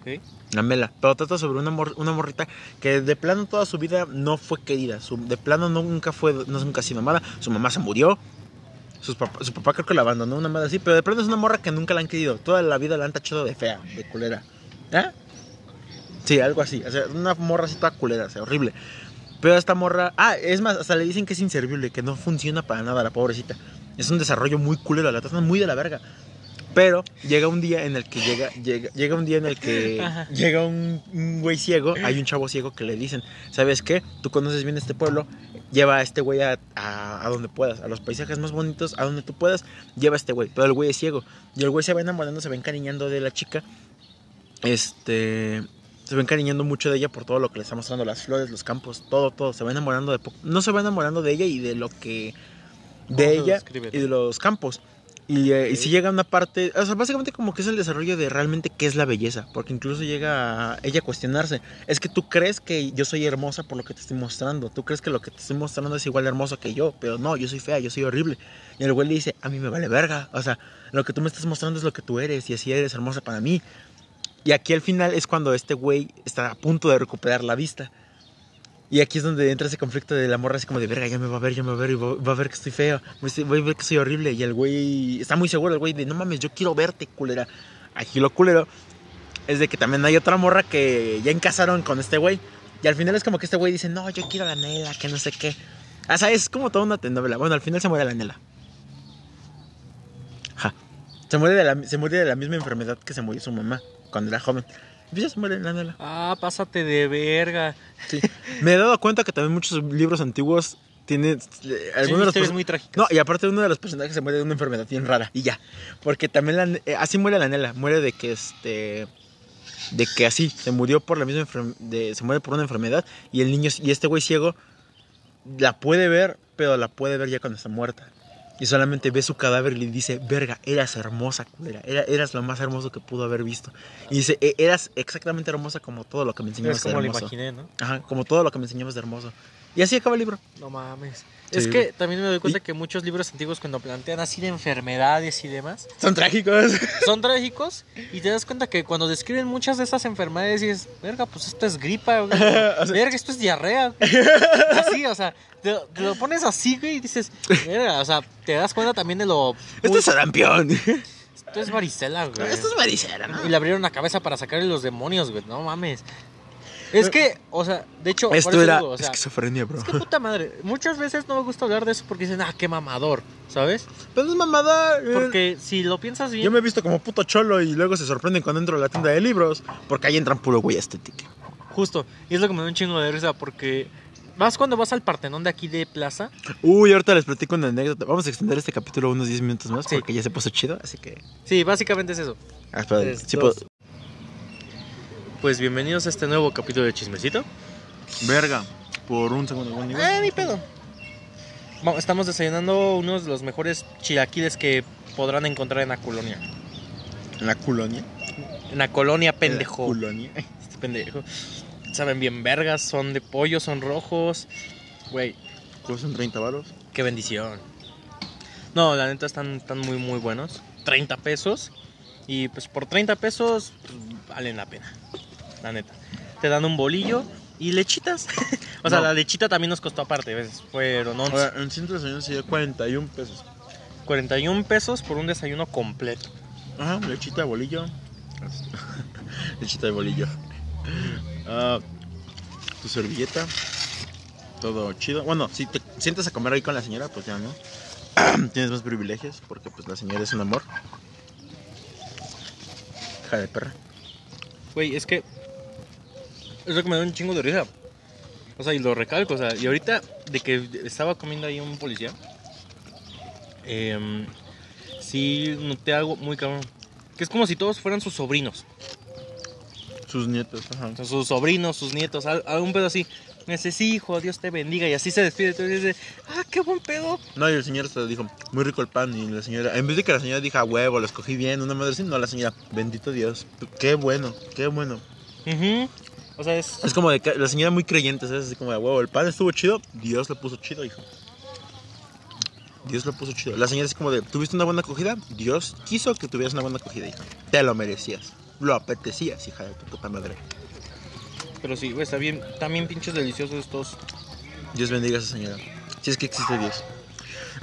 Ok. La mela. Pero trata sobre una, mor- una morrita que de plano toda su vida no fue querida. Su- de plano no- nunca fue, no nunca ha sido amada. Su mamá se murió. Sus papá- su papá creo que la abandonó, una madre así. Pero de plano es una morra que nunca la han querido. Toda la vida la han tachado de fea, de culera. ¿Eh? Sí, algo así. O sea, una morra así toda culera, o sea, horrible. Pero esta morra. Ah, es más, hasta le dicen que es inservible, que no funciona para nada la pobrecita. Es un desarrollo muy culero, la tratan muy de la verga. Pero llega un día en el que llega, llega, llega un día en el que Ajá. llega un, un güey ciego, hay un chavo ciego que le dicen, ¿sabes qué? Tú conoces bien este pueblo, lleva a este güey a, a, a donde puedas, a los paisajes más bonitos, a donde tú puedas, lleva a este güey. Pero el güey es ciego. Y el güey se va enamorando, se va encariñando de la chica. Este. Se va encariñando mucho de ella por todo lo que le está mostrando, las flores, los campos, todo, todo. Se va enamorando de poco. No se va enamorando de ella y de lo que. ¿Cómo De ella describe? y de los campos. Y, eh, y si llega a una parte, o sea, básicamente como que es el desarrollo de realmente qué es la belleza, porque incluso llega a ella a cuestionarse, es que tú crees que yo soy hermosa por lo que te estoy mostrando, tú crees que lo que te estoy mostrando es igual de hermoso que yo, pero no, yo soy fea, yo soy horrible. Y el güey le dice, a mí me vale verga, o sea, lo que tú me estás mostrando es lo que tú eres y así eres hermosa para mí. Y aquí al final es cuando este güey está a punto de recuperar la vista. Y aquí es donde entra ese conflicto de la morra así como de verga, ya me va a ver, ya me va a ver y va, a ver que estoy feo, voy a ver que soy horrible. Y el güey está muy seguro, el güey de no mames, yo quiero verte, culera. Aquí lo culero es de que también hay otra morra que ya encasaron con este güey. Y al final es como que este güey dice, no, yo quiero a la Nela, que no sé qué. O sea, es como toda una telenovela. Bueno, al final se muere la Nela. Se muere, de la, se muere de la misma enfermedad que se murió su mamá cuando era joven. Ya se muere la Nela. Ah, pásate de verga. Sí. Me he dado cuenta que también muchos libros antiguos tienen eh, algunos de los historias perso- muy trágicas. No, y aparte uno de los personajes se muere de una enfermedad bien rara y ya. Porque también la, eh, así muere la Nela, muere de que este de que así se murió por la misma de, se muere por una enfermedad y el niño y este güey ciego la puede ver, pero la puede ver ya cuando está muerta. Y solamente ve su cadáver y le dice, verga, eras hermosa, culera. Era, eras lo más hermoso que pudo haber visto. Y dice, "E- eras exactamente hermosa como todo lo que me enseñabas de como lo hermoso. imaginé, ¿no? Ajá, como todo lo que me enseñabas de hermoso. Y así acaba el libro. No mames. Sí. Es que también me doy cuenta que muchos libros antiguos cuando plantean así de enfermedades y demás, Son trágicos. son [LAUGHS] trágicos y te das cuenta que cuando describen muchas de esas enfermedades dices, verga, pues esto es gripa, [LAUGHS] güey. O sea- verga, esto es diarrea. güey". [LAUGHS] Así, o sea, te, te lo pones así, güey, y dices, verga, o sea, te das cuenta también de lo... Esto es sarampión. Esto es varicela, güey. Esto es varicela, ¿no? Y le abrieron la cabeza para sacarle los demonios, güey, no mames. Es que, o sea, de hecho, Esto era digo, o sea, esquizofrenia, bro. es que puta madre, muchas veces no me gusta hablar de eso porque dicen, ah, qué mamador, ¿sabes? Pero es mamada. eh. Porque si lo piensas bien, Yo me he visto como puto cholo y luego se sorprenden cuando entro a la tienda de libros. Porque ahí entran puro güey estético. justo, y es lo que me da un chingo de risa porque vas cuando vas al Partenón de aquí de Plaza, Uy, ahorita les platico una anécdota. Vamos a extender este capítulo unos 10 minutos más Sí. porque ya se puso chido. Así que. sí, básicamente es eso. Ah, espera, Tres, sí puedo- Pues bienvenidos a este nuevo capítulo de Chismecito. Verga. Por un segundo. un Ah, ni pedo. Vamos, Estamos desayunando unos de los mejores chilaquiles que podrán encontrar en la colonia. En la colonia. En la colonia, En pendejo. la colonia. Este pendejo. Saben bien vergas, son de pollo, son rojos. Güey, Cuestan 30 varos. qué bendición. No, la neta están, están muy, muy buenos. 30 pesos. Y pues por 30 pesos pues, valen la pena. La neta. Te dan un bolillo y lechitas. [LAUGHS] o sea, No. la lechita también nos costó aparte. ¿ves? Fueron 11. Ahora, en centro de desayuno sería 41 pesos. 41 pesos por un desayuno completo. Ajá, lechita de bolillo. [LAUGHS] lechita de bolillo. [LAUGHS] Ah, tu servilleta. Todo chido. Bueno, si te sientas a comer ahí con la señora, pues ya no. [CLEARS THROAT] Tienes más privilegios porque pues la señora es un amor. Hija de perra. Güey, es que. Es lo que me da un chingo de risa. O sea, y lo recalco. O sea, y ahorita de que estaba comiendo ahí un policía. em, sí, noté algo muy cabrón. Que es como si todos fueran sus sobrinos. Sus nietos, ajá. O sea, sus sobrinos, sus nietos, al- algún pedo así. Me dice, sí, hijo, Dios te bendiga. Y así se despide. Entonces dice, ah, qué buen pedo. No, y el señor se dijo, muy rico el pan. Y la señora, en vez de que la señora diga, huevo, lo escogí bien, una madre así, no, la señora, bendito Dios. Qué bueno, qué bueno. Ujú. O sea, es. Es como de la señora muy creyente, ¿sabes? Así como de huevo, el pan estuvo chido, Dios lo puso chido, hijo. Dios lo puso chido. La señora es como de, ¿tuviste una buena acogida? Dios quiso que tuvieras una buena acogida, hija. Te lo merecías. Lo apetecías, hija de tu puta madre. Pero sí, güey, está bien, también pinches deliciosos estos. Dios bendiga a esa señora. Si es que existe Dios.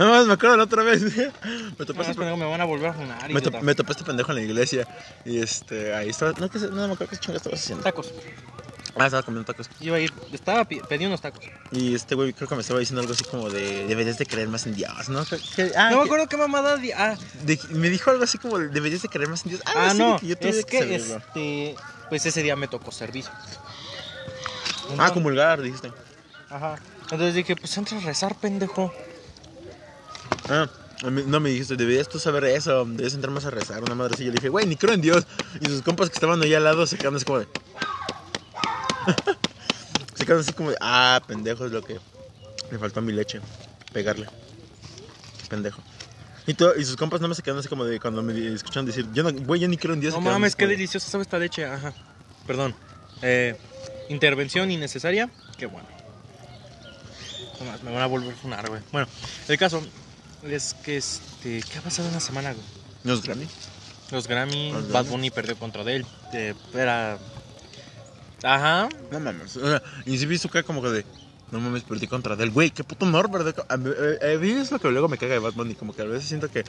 Nada más me acuerdo la otra vez. [LAUGHS] me topé este pendejo, me van a volver a funar. me, to- me topé este pendejo en la iglesia. Y este, ahí estaba. No, que no me acuerdo qué chingo estabas haciendo. Tacos. Ah, estaba comiendo tacos. Iba a ir, estaba pedí unos tacos. Y este güey creo que me estaba diciendo algo así como de deberías de creer más en Dios, ¿no? Que- que- ah, no me que- acuerdo qué mamada. Ah, de- me dijo algo así como de, deberías de creer más en Dios. ah, sí, no. que yo tuve es que servirlo. este. Pues ese día me tocó servicio. Ah, comulgar, dijiste. Ajá. Entonces dije, pues entra a rezar, pendejo. Ah, no me dijiste, deberías tú saber eso, debes entrar más a rezar, una madre así. Yo le dije, güey, ni creo en Dios. Y sus compas que estaban ahí al lado se quedaron así como de. [LAUGHS] se quedaron así como de, ah, pendejo, es lo que le faltó a mi leche. Pegarle. Pendejo. Y, todo, y sus compas nada más se quedaron así como de cuando me escucharon decir, yo no, güey, yo ni creo en Dios. No mames, qué deliciosa sabe esta leche. Ajá. Perdón. Eh, intervención innecesaria. Qué bueno. No más, me van a volver a funar, güey. Bueno, el caso es que este. ¿Qué ha pasado en la semana, güey? ¿Nos Grammy? Los Grammy, Los Bad Grammy. Bunny perdió contra él. eh, era. Ajá. No mames. O sea, y sí vi su cara como que de. No mames, perdí contra del güey. Qué puto honor, ¿verdad? A mí, eh, a mí es lo que luego me caga de Bad Bunny. Como que a veces siento que.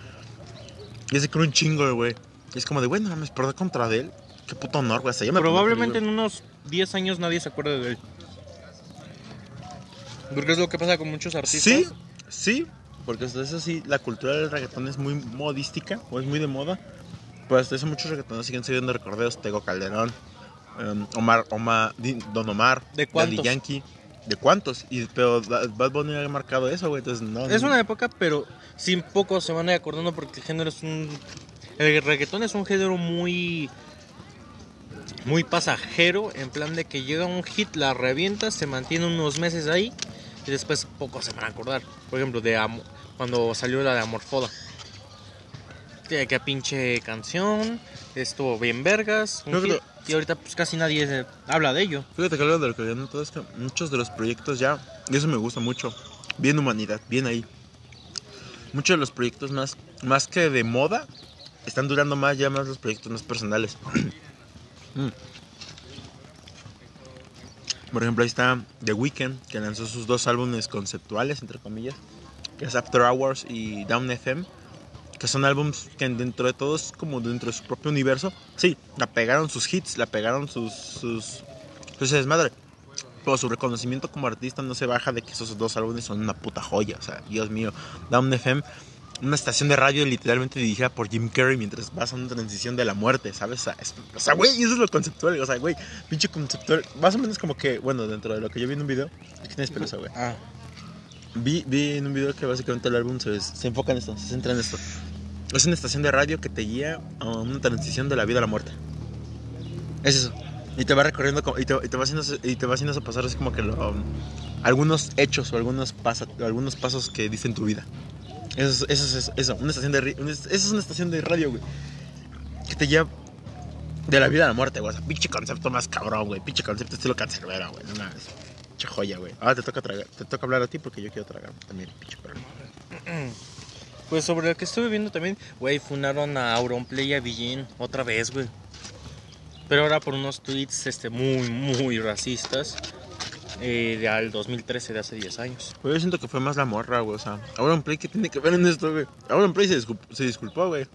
Ya se cree un chingo, güey. Y es como de, güey, no mames, perder contra de él. Qué puto honor, güey. Hasta yo me pongo Probablemente en unos 10 años nadie se acuerde de él. Porque es lo que pasa con muchos artistas. Sí, sí. Porque hasta eso sí, la cultura del reggaetón es muy modística. O es muy de moda. Pero hasta eso muchos reggaetoneros siguen siguiendo recordeos. Tego Calderón. em, Omar, Omar, Don Omar. ¿De Daddy? Yankee. ¿De cuántos? Y, pero Bad Bunny ha marcado eso, güey. Entonces, no. Es no- una época, pero sin poco se van a ir acordando porque el género es un. El reggaetón es un género muy. Muy pasajero, en plan de que llega un hit, la revienta, se mantiene unos meses ahí y después pocos se van a acordar. Por ejemplo, de Amo- cuando salió la de Amorfoda. Que, que pinche canción, estuvo bien vergas, un que y ahorita pues casi nadie se- habla de ello. Fíjate que algo de lo que yo noto es que muchos de los proyectos ya, y eso me gusta mucho, bien humanidad, bien ahí. Muchos de los proyectos más, más que de moda, están durando más ya más los proyectos más personales. [CLEARS THROAT] Mm. Por ejemplo, ahí está The Weeknd, que lanzó sus dos álbumes conceptuales, entre comillas, que es After Hours y Down FM, que son álbumes que dentro de todos, como dentro de su propio universo, sí, la pegaron sus hits, la pegaron sus, sus, sus desmadre. Pero su reconocimiento como artista no se baja de que esos dos álbumes son una puta joya. O sea, Dios mío. Down FM, una estación de radio literalmente dirigida por Jim Carrey mientras vas a una transición de la muerte, ¿sabes? O sea, güey, eso es lo conceptual. O sea, güey, pinche conceptual. Más o menos como que, bueno, dentro de lo que yo vi en un video. Que tienes pelosa, güey. Ah, Vi, vi en un video que básicamente el álbum se, se enfoca en esto, se centra en esto. Es una estación de radio que te guía a una transición de la vida a la muerte. Es eso. Y te va recorriendo como- y te, y te va haciendo y te va haciendo eso pasar así como que lo- um, algunos hechos o algunos pasa, algunos pasos que dicen tu vida. Eso es, eso es eso, una estación de eso es una estación de radio, güey. Que te lleva de la vida a la muerte, güey. O pinche concepto más cabrón, güey. Pinche concepto estilo cancerbero, güey. No mames. Pinche joya, güey. Ahora te toca tragar, te toca hablar a ti porque yo quiero tragar también, pinche perro. [CLEARS THROAT] Pues sobre lo que estuve viendo también, güey, funaron a Auronplay y a Villín otra vez, güey. Pero ahora por unos tweets este, muy, muy racistas eh, de al 2013, de hace 10 años. Güey, yo siento que fue más la morra, güey. O sea, ahora un play que tiene que ver en esto, güey. Ahora un play se, disculpó, se disculpó, güey.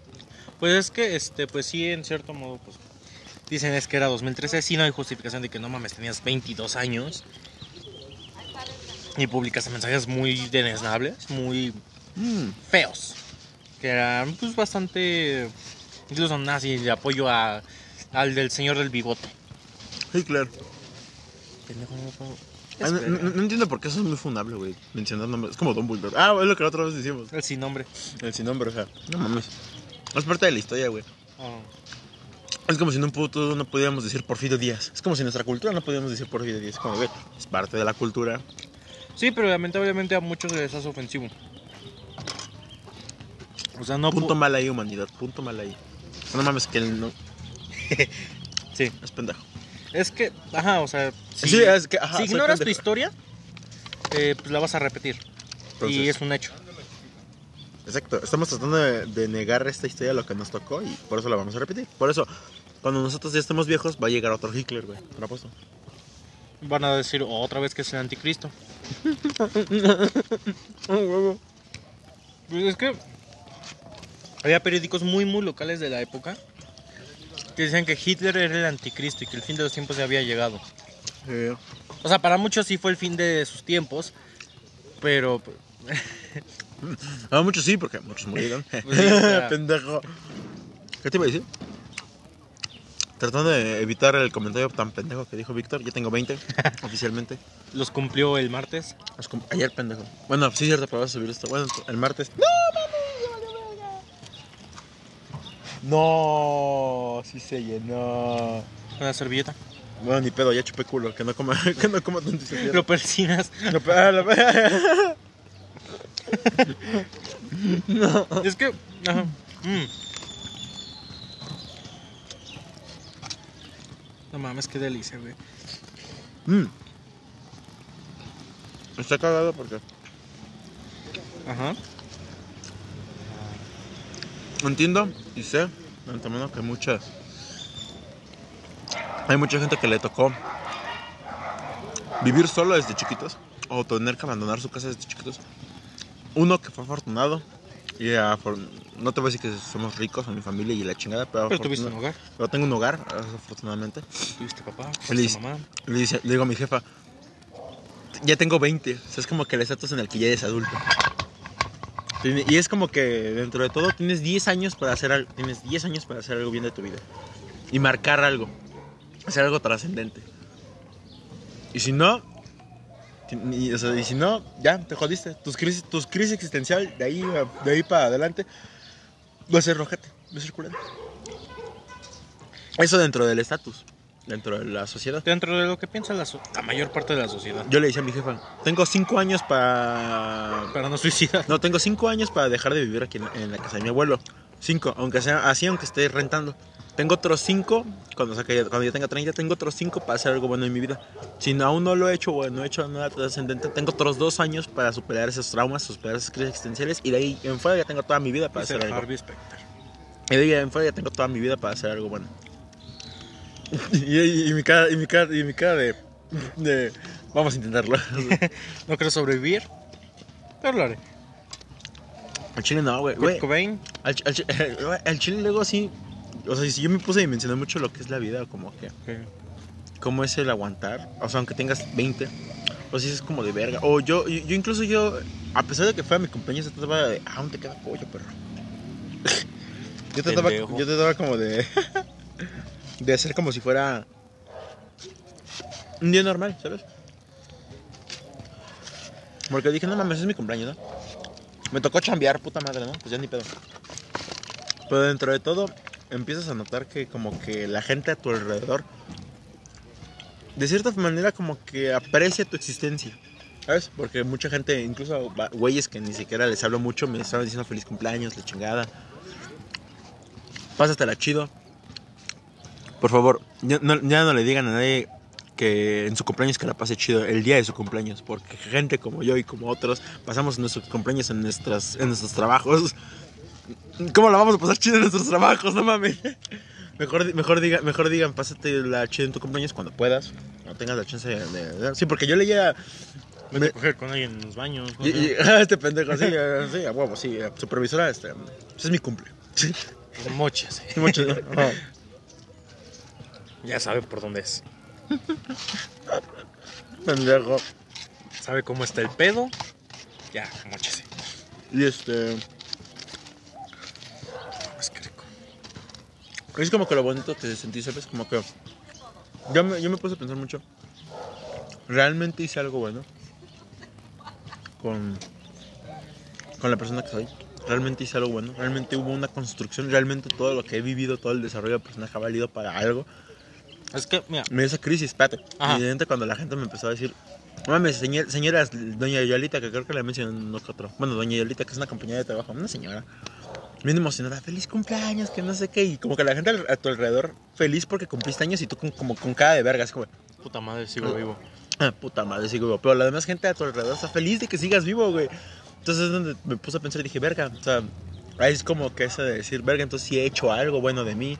Pues es que, este, pues sí, en cierto modo, pues dicen es que era 2013, sí no hay justificación de que no mames, tenías 22 años y publicaste mensajes muy denesnables, muy Mm. feos, que eran pues bastante, incluso nazi, de apoyo a, al del señor del bigote. Sí, claro. Pendejo, no puedo- No, no- no entiendo por qué eso es muy fundable, güey. Mencionar nombres. Es como Dumbledore. Ah, es lo que la otra vez decimos. El sin nombre. El sin nombre, o sea. No mames. Es parte de la historia, güey. Ah. Es como si en un puto no pudiéramos decir Porfirio Díaz. Es como si en nuestra cultura no pudiéramos decir Porfirio Díaz. Es como, güey, es parte de la cultura. Sí, pero lamentablemente a muchos les hace ofensivo. O sea, no... punto pu- mal ahí, humanidad. Punto mal ahí. No mames, que él no. [LAUGHS] Sí. Es pendejo. Es que, ajá, o sea... Si, Sí, es que, ajá, si ignoras tu historia, eh, pues la vas a repetir. Entonces- y es un hecho. Exacto, estamos tratando de, de negar esta historia lo que nos tocó y por eso la vamos a repetir. Por eso, cuando nosotros ya estemos viejos, va a llegar otro Hitler, güey. Te lo apuesto. Van a decir otra vez que es el anticristo. [LAUGHS] Pues es que había periódicos muy, muy locales de la época que decían que Hitler era el anticristo y que el fin de los tiempos ya había llegado. Sí. O sea, para muchos sí fue el fin de sus tiempos, pero Ah, [LAUGHS] muchos sí, porque muchos murieron. [LAUGHS] Pues sí, o sea. [LAUGHS] Pendejo. ¿Qué te iba a decir? Tratando de evitar el comentario tan pendejo que dijo Víctor, ya tengo 20 oficialmente. los cumplió el martes. Ayer, pendejo. Bueno, sí, cierto, pero vas a subir esto. Bueno, el martes. No, sí se llenó. Una servilleta. Bueno, ni pedo, ya chupé culo, que no coma, [LAUGHS] que no coma tanto Lo persinas. [LAUGHS] No, pero- ah, la- Es que. Ajá. Mm. No mames, qué delicia, güey. Mm. Está cagado porque Ajá. Entiendo y sé de antemano que mucha hay mucha gente que le tocó vivir solo desde chiquitos o tener que abandonar su casa desde chiquitos. Uno que fue afortunado y afor- no te voy a decir que somos ricos o mi familia y la chingada, pero, Pero tuviste un hogar. pero tengo un hogar, afortunadamente. Tuviste papá. Tuviste mamá. Le, dice- le digo a mi jefa, ya tengo 20. O sea, es como que el estatus en el que ya eres adulto. Y es como que dentro de todo tienes 10 años para hacer algo, tienes 10 años para hacer algo bien de tu vida. Y marcar algo. Hacer algo trascendente. Y si no, y, o sea, y si no, ya te jodiste. Tus crisis, tus crisis existencial de ahí, de ahí para adelante va a ser rojete, va a ser culero. Eso dentro del estatus. Dentro de la sociedad. Dentro de lo que piensa la, so- la mayor parte de la sociedad. Yo le decía a mi jefa, tengo cinco años para... Para no suicidar. No, tengo cinco años para dejar de vivir aquí en, en la casa de mi abuelo. Cinco, aunque sea así, aunque esté rentando. Tengo otros cinco, cuando, saque- cuando yo tenga 30, tengo otros cinco para hacer algo bueno en mi vida. Si no- aún no lo he hecho o no he hecho nada trascendente, tengo otros dos años para superar esos traumas, superar esas crisis existenciales. Y de ahí en fuera ya tengo toda mi vida para hacer algo. Harvey Specter. Y de ahí en fuera ya tengo toda mi vida para hacer algo bueno. Y, y- y mi cara, y mi cara, y mi cara de, de... Vamos a intentarlo. [LAUGHS] No quiero sobrevivir, pero lo haré. Al chile no, güey. Kurt. Cobain, Al, al [LAUGHS] al chile luego sí. O sea, si yo me puse a dimensionar mucho lo que es la vida, como que. ¿Cómo es el aguantar? O sea, aunque tengas 20. O si es como de verga. O yo, yo, yo incluso yo, a pesar de que fuera mi compañero, se trataba de. Ah, aún te queda pollo, perro. [LAUGHS] yo trataba, yo trataba como de. De hacer como si fuera. Un día normal, ¿sabes? Porque dije, no mames, es mi cumpleaños, ¿no? Me tocó chambear, puta madre, ¿no? Pues ya ni pedo. Pero dentro de todo, empiezas a notar que como que la gente a tu alrededor, de cierta manera como que aprecia tu existencia. ¿Sabes? Porque mucha gente, incluso güeyes que ni siquiera les hablo mucho, me estaban diciendo feliz cumpleaños, la chingada. Pásatela chido. Por favor, ya no, ya no le digan a nadie que en su cumpleaños que la pase chido el día de su cumpleaños, porque gente como yo y como otros pasamos nuestros cumpleaños en, nuestras, en nuestros trabajos. ¿Cómo la vamos a pasar chido en nuestros trabajos? No mames. Mejor, mejor, diga, mejor digan, pásate la chida en tu cumpleaños cuando puedas, cuando tengas la chance de... de- sí, porque yo leía... vete Me- a coger con alguien en los baños. no y- y- [LAUGHS] este pendejo, sí, eh, sí, a huevo, sí, eh, supervisora, este, pues es mi cumple. Sí, Moches. mucho. Ya sabe por dónde es. [LAUGHS] Pendejo. Sabe cómo está el pedo. Ya, mochese. Y este... Es que rico. Es como que lo bonito que sentí, ¿sabes? Como que. Yo me, yo me puse a pensar mucho. Realmente hice algo bueno. Con. Con la persona que soy. Realmente hice algo bueno. Realmente hubo una construcción. Realmente todo lo que he vivido, todo el desarrollo del personaje ha valido para algo. Es que, mira, Me dio esa crisis, espérate. Evidente cuando la gente me empezó a decir. Mames, señor- señora Doña Yolita, que creo que la mencionó que otro. Bueno, Doña Yolita, que es una compañera de trabajo. Una señora. Bien emocionada, feliz cumpleaños, que no sé qué. Y como que la gente a tu alrededor feliz porque cumpliste años y tú con, como con cara de verga. Así como, puta madre, sigo vivo. ah, puta madre, sigo vivo. Pero la demás gente a tu alrededor está feliz de que sigas vivo, güey. Entonces es donde me puse a pensar y dije, verga. O sea, ahí es como que ese de decir, verga, entonces sí he hecho algo bueno de mí.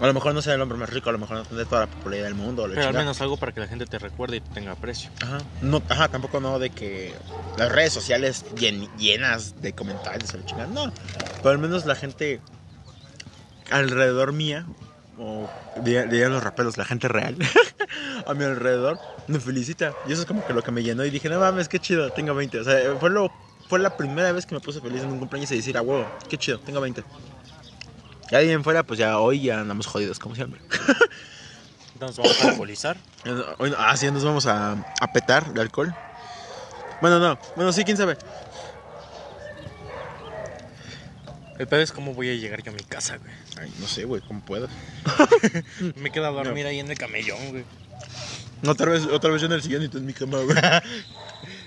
A lo mejor no soy el hombre más rico, a lo mejor no tendré toda la popularidad del mundo. Pero al menos algo para que la gente te recuerde y te tenga aprecio. Ajá, no, ajá, tampoco no de que las redes sociales llen- llenas de comentarios, la chingada, no. Pero al menos la gente alrededor mía, o dirían dirían los raperos, la gente real, [LAUGHS] a mi alrededor, me felicita. Y eso es como que lo que me llenó y dije, no mames, qué chido, tengo 20. O sea, fue, lo, fue la primera vez que me puse feliz en un cumpleaños y decir, ah, huevo, qué chido, tengo 20. Y ahí en fuera, pues ya hoy ya andamos jodidos, como siempre. Entonces [LAUGHS] vamos a alcoholizar. Hoy, ah, sí, nos vamos a, a petar de alcohol. Bueno, no. Bueno, sí, quién sabe. El pedo es cómo voy a llegar yo a mi casa, güey. Ay, no sé, güey, cómo puedo. [LAUGHS] Me quedo a dormir ahí en el camellón, güey. Otra vez, otra vez yo en el sillón y tú en mi cama, güey. [LAUGHS]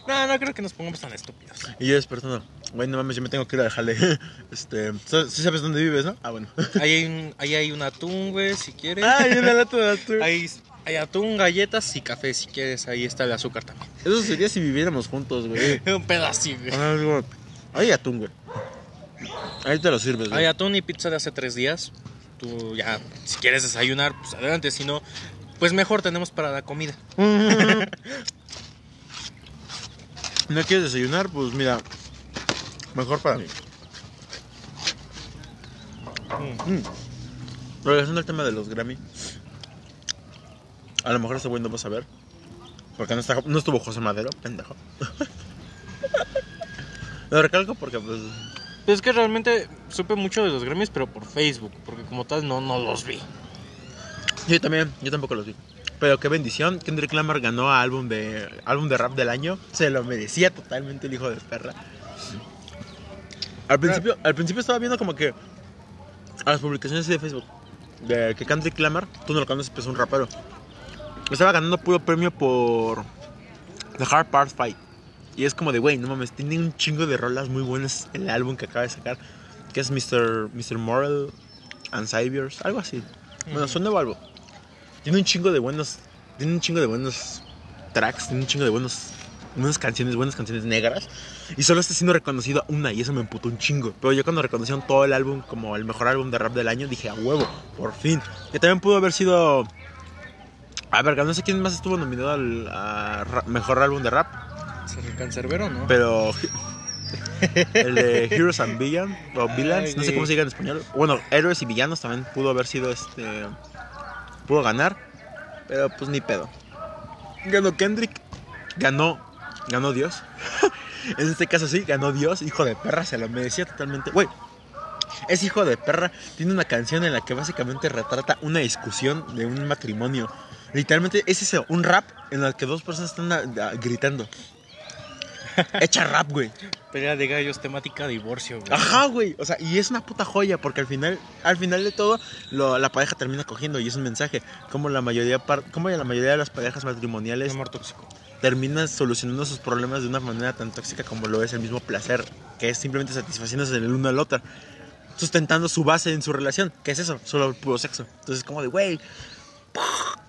No, no creo que nos pongamos tan estúpidos. Y yo despertando. Güey, no mames, yo me tengo que ir al jale. [LAUGHS] Este, ¿sí sabes dónde vives, no? Ah, bueno. [LAUGHS] Ahí hay un, ahí hay un atún, güey, si quieres. Ay, una lata de atún. Hay, hay atún, galletas y café, si quieres. Ahí está el azúcar también. Eso sería si viviéramos juntos, güey. [LAUGHS] Un pedacito, güey. Ah, digo, Hay atún, güey. Ahí te lo sirves, güey. Hay atún y pizza de hace tres días. Tú ya, si quieres desayunar, pues adelante. Si no, pues mejor tenemos para la comida. ¿No quieres desayunar? Pues mira, mejor para mí. Mm. Regresando al tema de los Grammy. A lo mejor este güey no vas a ver. Porque no, está, no estuvo José Madero, pendejo. [LAUGHS] Lo recalco porque, pues. Pues es que realmente supe mucho de los Grammys, pero por Facebook. Porque como tal, no, no los vi. Yo también, yo tampoco los vi. Pero qué bendición, Kendrick Lamar ganó a álbum de, álbum de rap del año. Se lo merecía totalmente el hijo de perra. Al principio, al principio estaba viendo como que a las publicaciones de Facebook. de que Kendrick Lamar, tú no lo conoces, pero es un rapero. Estaba ganando puro premio por The Hard Part Fight. Y es como de, güey, no mames, tiene un chingo de rolas muy buenas en el álbum que acaba de sacar. Que es Mr. Mr. Moral and Saviors, algo así. Bueno, es un nuevo álbum. Tiene un chingo de buenos. Tiene un chingo de buenos tracks, tiene un chingo de buenos. Buenas canciones, buenas canciones negras. Y solo está siendo reconocido una y eso me emputó un chingo. Pero yo cuando reconocieron todo el álbum como el mejor álbum de rap del año, dije, a huevo, por fin. Que también pudo haber sido... A ver, no sé quién más estuvo nominado al a mejor álbum de rap. El cancerbero, ¿no? Pero... [LAUGHS] el de Heroes and Villains, o Villains, no sé cómo se diga en español. Bueno, Héroes y Villanos también pudo haber sido este... Pudo ganar, pero pues ni pedo. Ganó Kendrick, ganó, ganó Dios. [LAUGHS] en este caso sí, ganó Dios, hijo de perra, se lo merecía totalmente. Güey, ese hijo de perra tiene una canción en la que básicamente retrata una discusión de un matrimonio. Literalmente es eso, un rap en el que dos personas están ah, gritando. Echa rap, güey. Pelea de gallos, temática divorcio, güey. Ajá, güey. O sea, y es una puta joya porque al final, al final de todo, lo- la pareja termina cogiendo y es un mensaje. Como la mayoría, como la mayoría de las parejas matrimoniales amor tóxico. terminan solucionando sus problemas de una manera tan tóxica como lo es el mismo placer, que es simplemente satisfaciéndose el uno al otro, sustentando su base en su relación, que es eso, solo el puro sexo. Entonces, como de, güey,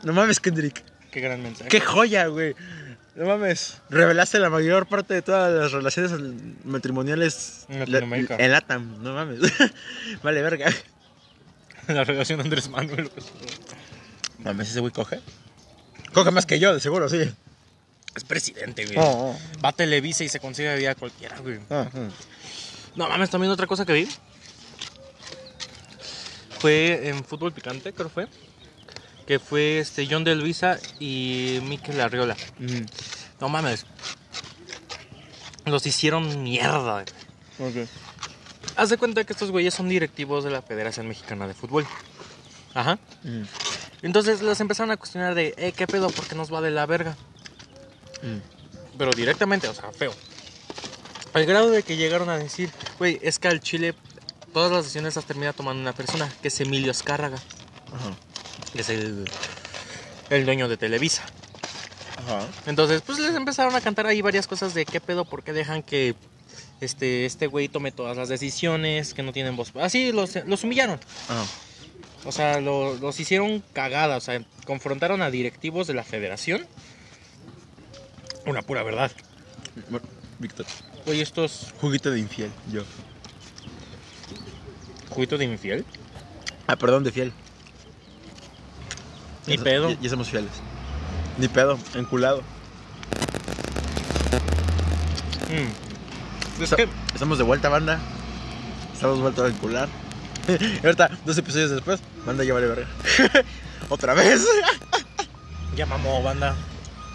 no mames, Kendrick, Qué gran mensaje. qué joya, güey. No mames, revelaste la mayor parte de todas las relaciones matrimoniales En Latinoamérica. en LATAM, no mames. [LAUGHS] vale, verga. La relación de Andrés Manuel. Mames, ese güey coge. Coge más que yo, de seguro, sí. Es presidente, güey. Oh, Va a Televisa y se consigue vida cualquiera, güey. oh, oh. No mames, también otra cosa que vi. Fue en fútbol picante, creo fue. Que fue este John de Luisa y Mikel Arriola. Mm, No mames. Los hicieron mierda. güey. ok. Haz de cuenta que estos güeyes son directivos de la Federación Mexicana de Fútbol. Ajá. Mm, Entonces los empezaron a cuestionar de, eh, ¿qué pedo? ¿Por qué nos va de la verga? mm. Pero directamente, o sea, feo. Al grado de que llegaron a decir, güey, es que al Chile todas las decisiones las termina tomando una persona, que es Emilio Azcárraga, Ajá. Que es el, el dueño de Televisa. Ajá. Entonces, pues les empezaron a cantar ahí varias cosas de qué pedo, por qué dejan que este este güey tome todas las decisiones, que no tienen voz. Así los, los humillaron. Ajá. O sea, lo- los hicieron cagada. O sea, confrontaron a directivos de la federación. Una pura verdad. Víctor. Oye, estos Juguito de infiel, yo. juguitos de infiel. Ah, perdón, de fiel. Ni Ya- pedo. Ya, ya somos fieles. Ni pedo, enculado. Mm. Es Esta- que Estamos de vuelta, banda. Estamos vueltos a encular. [LAUGHS] y ahorita, dos episodios después, banda ya vale verga. [LAUGHS] Otra vez. [LAUGHS] ya mamó, banda.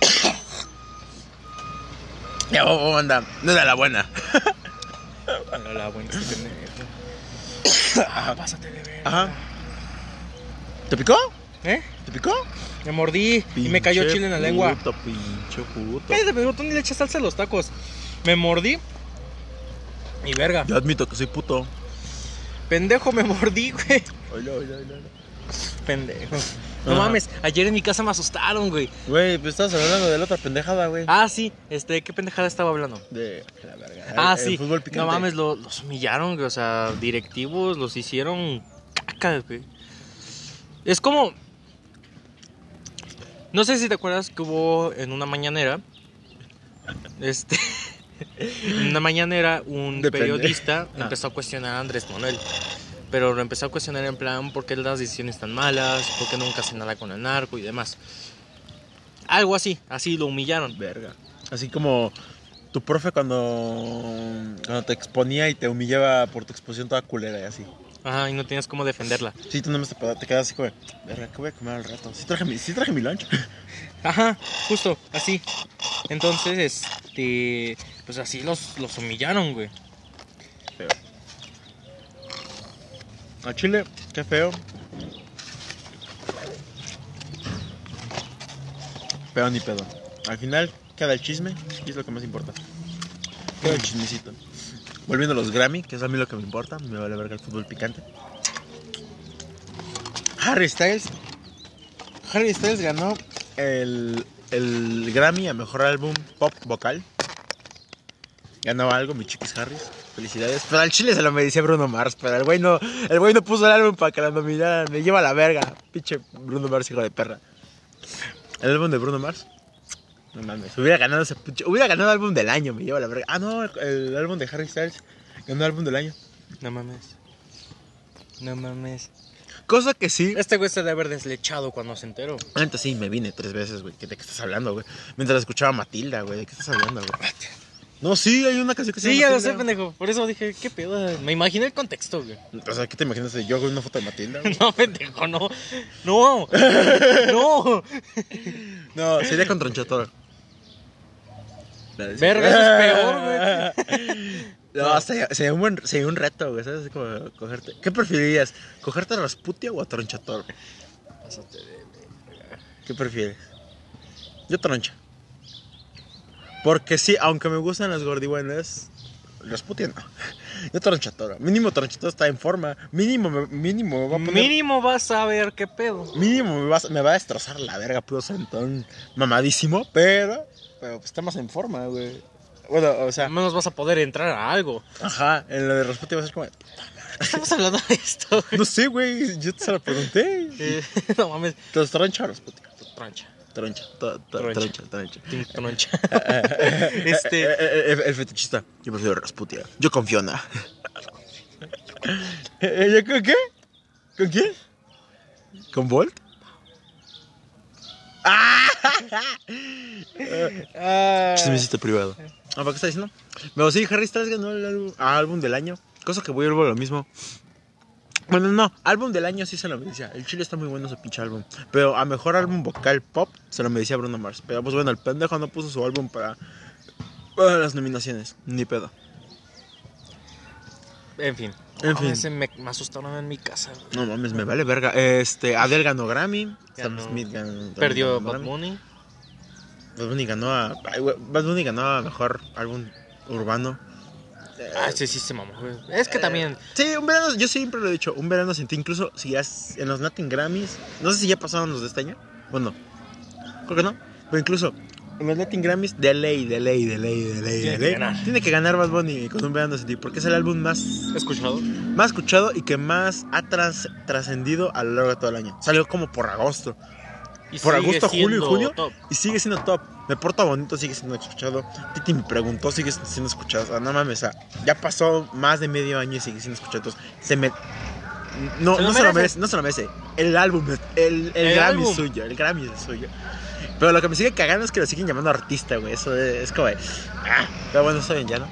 [COUGHS] ya, oh, banda. No era la buena. Venga, la buena este pendejo. [COUGHS] [COUGHS] Ah, pásate de ver. Ajá. ¿Te picó? ¿Eh? ¿Te picó? Me mordí y me cayó chile en la lengua. Puto, pinche puto. Cállate, pero tú ni le echas salsa a los tacos. Me mordí. Y verga. Yo admito que soy puto. Pendejo, me mordí, güey. Oilo, oilo, oilo. Pendejo. No Ajá. mames, ayer en mi casa me asustaron, güey. Güey, pues estabas hablando de la otra pendejada, güey. Ah, sí, este, ¿qué pendejada estaba hablando? De la verga. Ah, El- el sí. fútbol picante. No mames, lo- los humillaron, güey. O sea, directivos los hicieron caca, güey. Es como. No sé si te acuerdas que hubo en una mañanera. Este. [LAUGHS] en una mañanera, un Depende. periodista Ah. empezó a cuestionar a Andrés Manuel. Pero lo empezó a cuestionar en plan, ¿por qué las decisiones tan malas? ¿Por qué nunca hace nada con el narco y demás? Algo así, así lo humillaron. Verga. Así como tu profe cuando, cuando te exponía y te humillaba por tu exposición toda culera y así. Ajá, y no tienes cómo defenderla. Sí, tú nomás te, te quedas así como, verga, ¿qué voy a comer al rato? Sí traje mi, sí traje mi lunch. [LAUGHS] Ajá, justo, así. Entonces, este. Pues así los, los humillaron, güey. Feo. A Chile, qué feo. Pero ni pedo. Al final queda el chisme y es lo que más importa. Queda el chismecito. Volviendo a los Grammy, que es a mí lo que me importa, me vale verga el fútbol picante. Harry Styles. Harry Styles ganó el, el Grammy a mejor álbum pop vocal. Ganó algo, mi chiquis Harris. Felicidades. Pero al chile se lo merecía Bruno Mars. Pero el güey no, el güey no puso el álbum para que la nominaran. Me lleva a la verga. Pinche Bruno Mars, hijo de perra. El álbum de Bruno Mars. No mames. Hubiera ganado ese Hubiera ganado álbum del año. Me lleva la verga. Ah, no. El, el álbum de Harry Styles. Ganó álbum del año. No mames. No mames. Cosa que sí. Este güey se debe haber deslechado cuando se enteró. Antes sí, me vine tres veces, güey. ¿De qué estás hablando, güey? Mientras escuchaba a Matilda, güey. ¿De qué estás hablando, güey? No, sí, hay una canción que se Sí, ya lo sé, pendejo. Por eso dije, ¿qué pedo? Me imaginé el contexto, güey. O sea, ¿qué te imaginas de yo con una foto de Matilda? güey? [LAUGHS] No, pendejo, no. No. [LAUGHS] No. No, sería con Tronchatoro. Verga, eso es peor, güey. [LAUGHS] No, sería, sería un buen, sería un reto, güey, ¿sabes? Como cogerte. ¿Qué preferirías? ¿Cogerte a Rasputia o a Tronchatoro? ¿Qué prefieres? Yo Troncha. Porque sí, aunque me gustan las gordibuenas, Rasputia no. [LAUGHS] Yo Tronchatoro. Mínimo Tronchatoro está en forma. Mínimo, mínimo me va a poner. Mínimo vas a ver qué pedo. Mínimo me va, a- me va a destrozar la verga, puro sentón mamadísimo, pero, pero pues, está más en forma, güey. Bueno, o sea, Al menos vas a poder entrar a algo. ajá, en lo de Rasputia va a ser como, Estamos hablando de esto, güey. no sé, güey, yo te se lo pregunté. Eh, [LAUGHS] no mames. Entonces, troncha o Rasputia. Troncha. Troncha, Troncha. troncha, troncha. [LAUGHS] Eh, este. eh, eh, eh, el fetichista, yo prefiero Rasputia. Yo con Fiona. [LAUGHS] Eh, eh, ¿Yo con qué? ¿Con quién? ¿Con Bolt? Ah, Chismecito privado. Ah, ¿para qué está diciendo? Pero sí, Harry Styles ganó el álbum, ah, del año. Cosa que voy a volver a lo mismo. Bueno, no, álbum del año sí se lo merecía. El chile está muy bueno ese pinche álbum. Pero a mejor álbum vocal pop se lo merecía Bruno Mars. Pero pues bueno, el pendejo no puso su álbum para, para las nominaciones. Ni pedo. en fin. En fin. me, me asustaron en mi casa. No mames, me vale verga. Este, Adele ganó Grammy. Sam Ganó. Smith ganó. Perdió ganó Bad Grammy. Bunny. Bad Bunny ganó a. ay, Bad Bunny ganó a mejor álbum urbano. Ah, sí, sí, se mamó, güey. Es que también. Sí, un verano, yo siempre lo he dicho, un verano sin ti, incluso si ya en los Latin Grammys, no sé si ya pasaron los de este año, bueno, creo que no, pero incluso en los Latin Grammys, de ley, de ley, de ley, de ley, Tiene de que ley, ganar. tiene que ganar Bad Bunny con un verano sin ti, porque es el álbum más, ¿Escuchado? más escuchado y que más ha tras- trascendido a lo largo de todo el año. Salió como por agosto, Y por agosto, julio y top. y sigue siendo top. Me porta bonito, sigue siendo escuchado. Titi me preguntó, sigue siendo escuchado. O sea, no mames, o sea, ya pasó más de medio año y sigue siendo escuchado. Entonces, se me. No, Se lo no se lo merece. no se lo merece. El álbum, el, el, El Grammy álbum. es suyo, el Grammy es suyo. Pero lo que me sigue cagando es que lo siguen llamando artista, güey. Eso es, es como. Ah, pero bueno, está bien, ya, ¿no?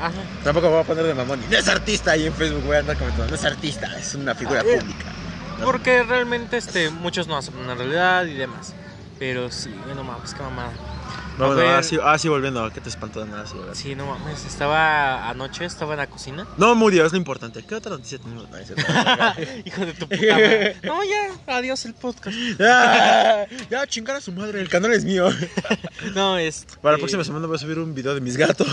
Ajá. Tampoco me voy a poner de mamón. No es artista ahí en Facebook, voy a andar comentando. No es artista, es una figura pública. Porque realmente este, muchos no aceptan la realidad y demás. Pero sí, güey, no mames, qué mamada. No, bueno, ver. ahora sí, ahora sí volviendo, ¿qué te espantó de nada? Sí, sí. No mames. Estaba anoche, estaba en la cocina. No murió, es lo importante. ¿Qué otra noticia tenemos? No. [LAUGHS] Hijo de tu puta madre. [LAUGHS] No, ya, adiós el podcast. ya, [LAUGHS] ya, chingar a su madre, el canal es mío. No, es. Para la próxima semana voy a subir un video de mis gatos.